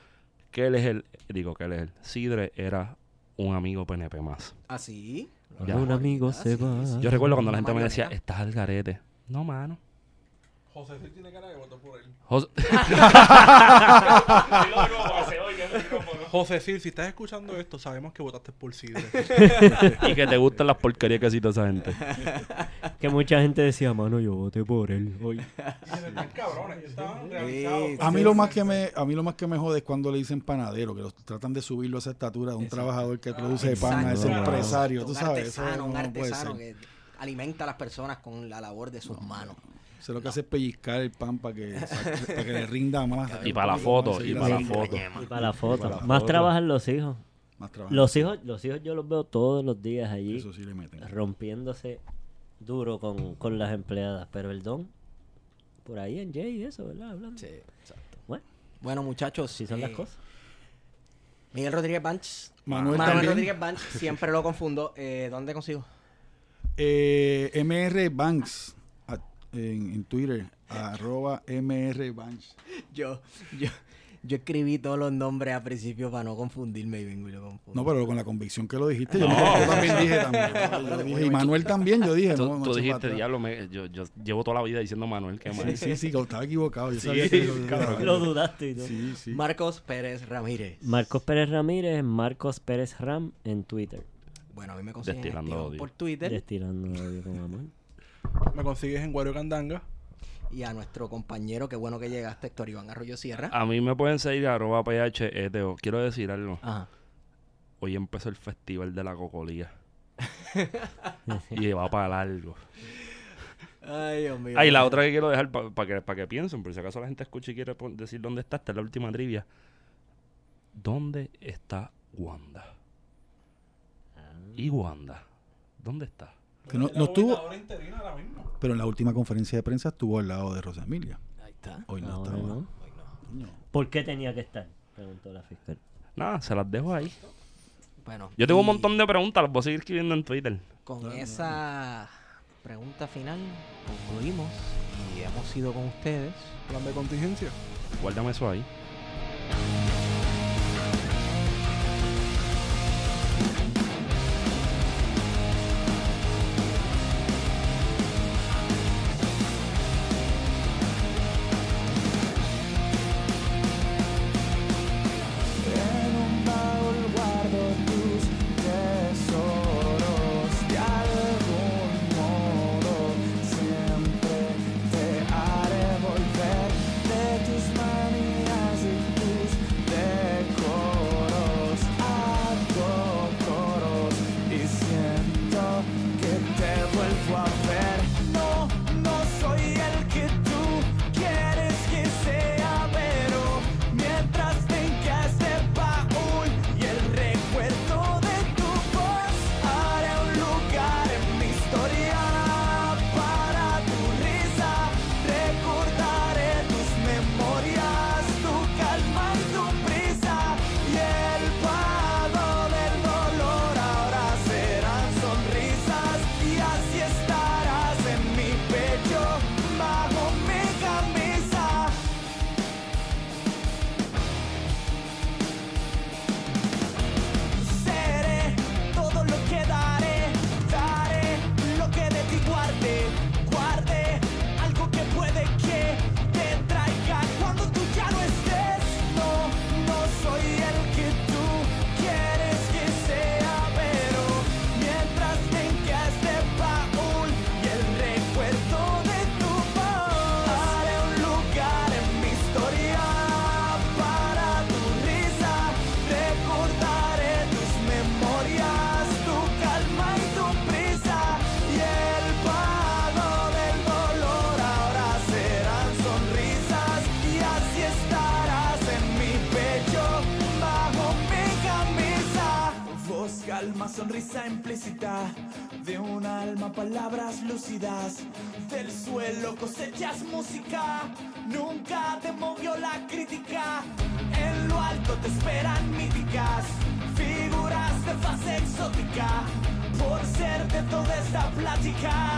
que él es el, digo que él es el, sidre era un amigo PNP más. Así. Ya. Un amigo se Sí, va. sí. Yo recuerdo cuando la gente me decía, estás al garete. No, mano. José sí tiene cara de votar por él. Jos- José Sil, si estás escuchando esto, sabemos que votaste por Sidre. y que te gustan las porquerías que cita esa gente. Que mucha gente decía, mano, yo voté por él hoy. A mí lo más que me a mí lo más que me jode es cuando le dicen panadero, que los tratan de subirlo a esa estatura de un trabajador que produce pan a ese Exacto. empresario, tú Un sabes, eso artesano, un no puede artesano ser. que alimenta a las personas con la labor de sus manos. Eso lo que hace es pellizcar el pan para que, para que le rinda más. Y para la foto, y para la foto. Y para la foto. Más trabajan los hijos. Más trabajo. Los hijos, los hijos yo los veo todos los días allí Eso sí le meten. rompiéndose duro con, con las empleadas. Pero el don, por ahí en Jay y eso, ¿verdad? Hablando. Sí, exacto. Bueno, Bueno, muchachos. si son las eh, cosas. Miguel Rodríguez Banch. Manuel Manuel también. Rodríguez Banch, siempre lo confundo. Eh, ¿Dónde consigo? Eh, MR Banks. En, en Twitter, arroba mrbanch. Yo, yo, yo escribí todos los nombres al principio para no confundirme y vengo y lo confundo. No, pero con la convicción que lo dijiste, yo, yo también dije también. Yo dije, y Manuel también, yo dije. Tú, no, no dijiste, diablo, me- yo, yo llevo toda la vida diciendo Manuel, que Sí, mal. sí, sí, estaba equivocado. Yo Sí, sabía que lo- dudaste y todo. Sí, sí. Marcos Pérez Ramírez. Marcos Pérez Ramírez, Marcos Pérez Ram en Twitter. Bueno, a mí me consiguen Destilando activo odio. por Twitter Destilando odio con amor. Me consigues en Guario Candanga. y a nuestro compañero, qué bueno que llegaste, Héctor Iván Arroyo Sierra. A mí me pueden seguir arroba PHETO. Quiero decir algo. Ajá. Hoy empezó el festival de la cocolía. y va para largo. Ay, Dios mío. Ah, y la otra que quiero dejar para que, pa que piensen, por si acaso la gente escucha y quiere decir dónde está, esta es la última trivia. ¿Dónde está Wanda? ¿Y Wanda? ¿Dónde está? Que no, no estuvo, pero en la última conferencia de prensa estuvo al lado de Rosa Emilia. Ahí está. Hoy no Ahora estaba. no. No. ¿Por qué tenía que estar? Preguntó la fiscal. Nada, se las dejo ahí. Bueno. Yo tengo un montón de preguntas, las voy a seguir escribiendo en Twitter. Con esa pregunta final concluimos y hemos ido con ustedes. Plan de contingencia. Guárdame eso ahí. Música. Nunca te movió la crítica. En lo alto te esperan míticas. Figuras de fase exótica. Por ser de toda esta plática.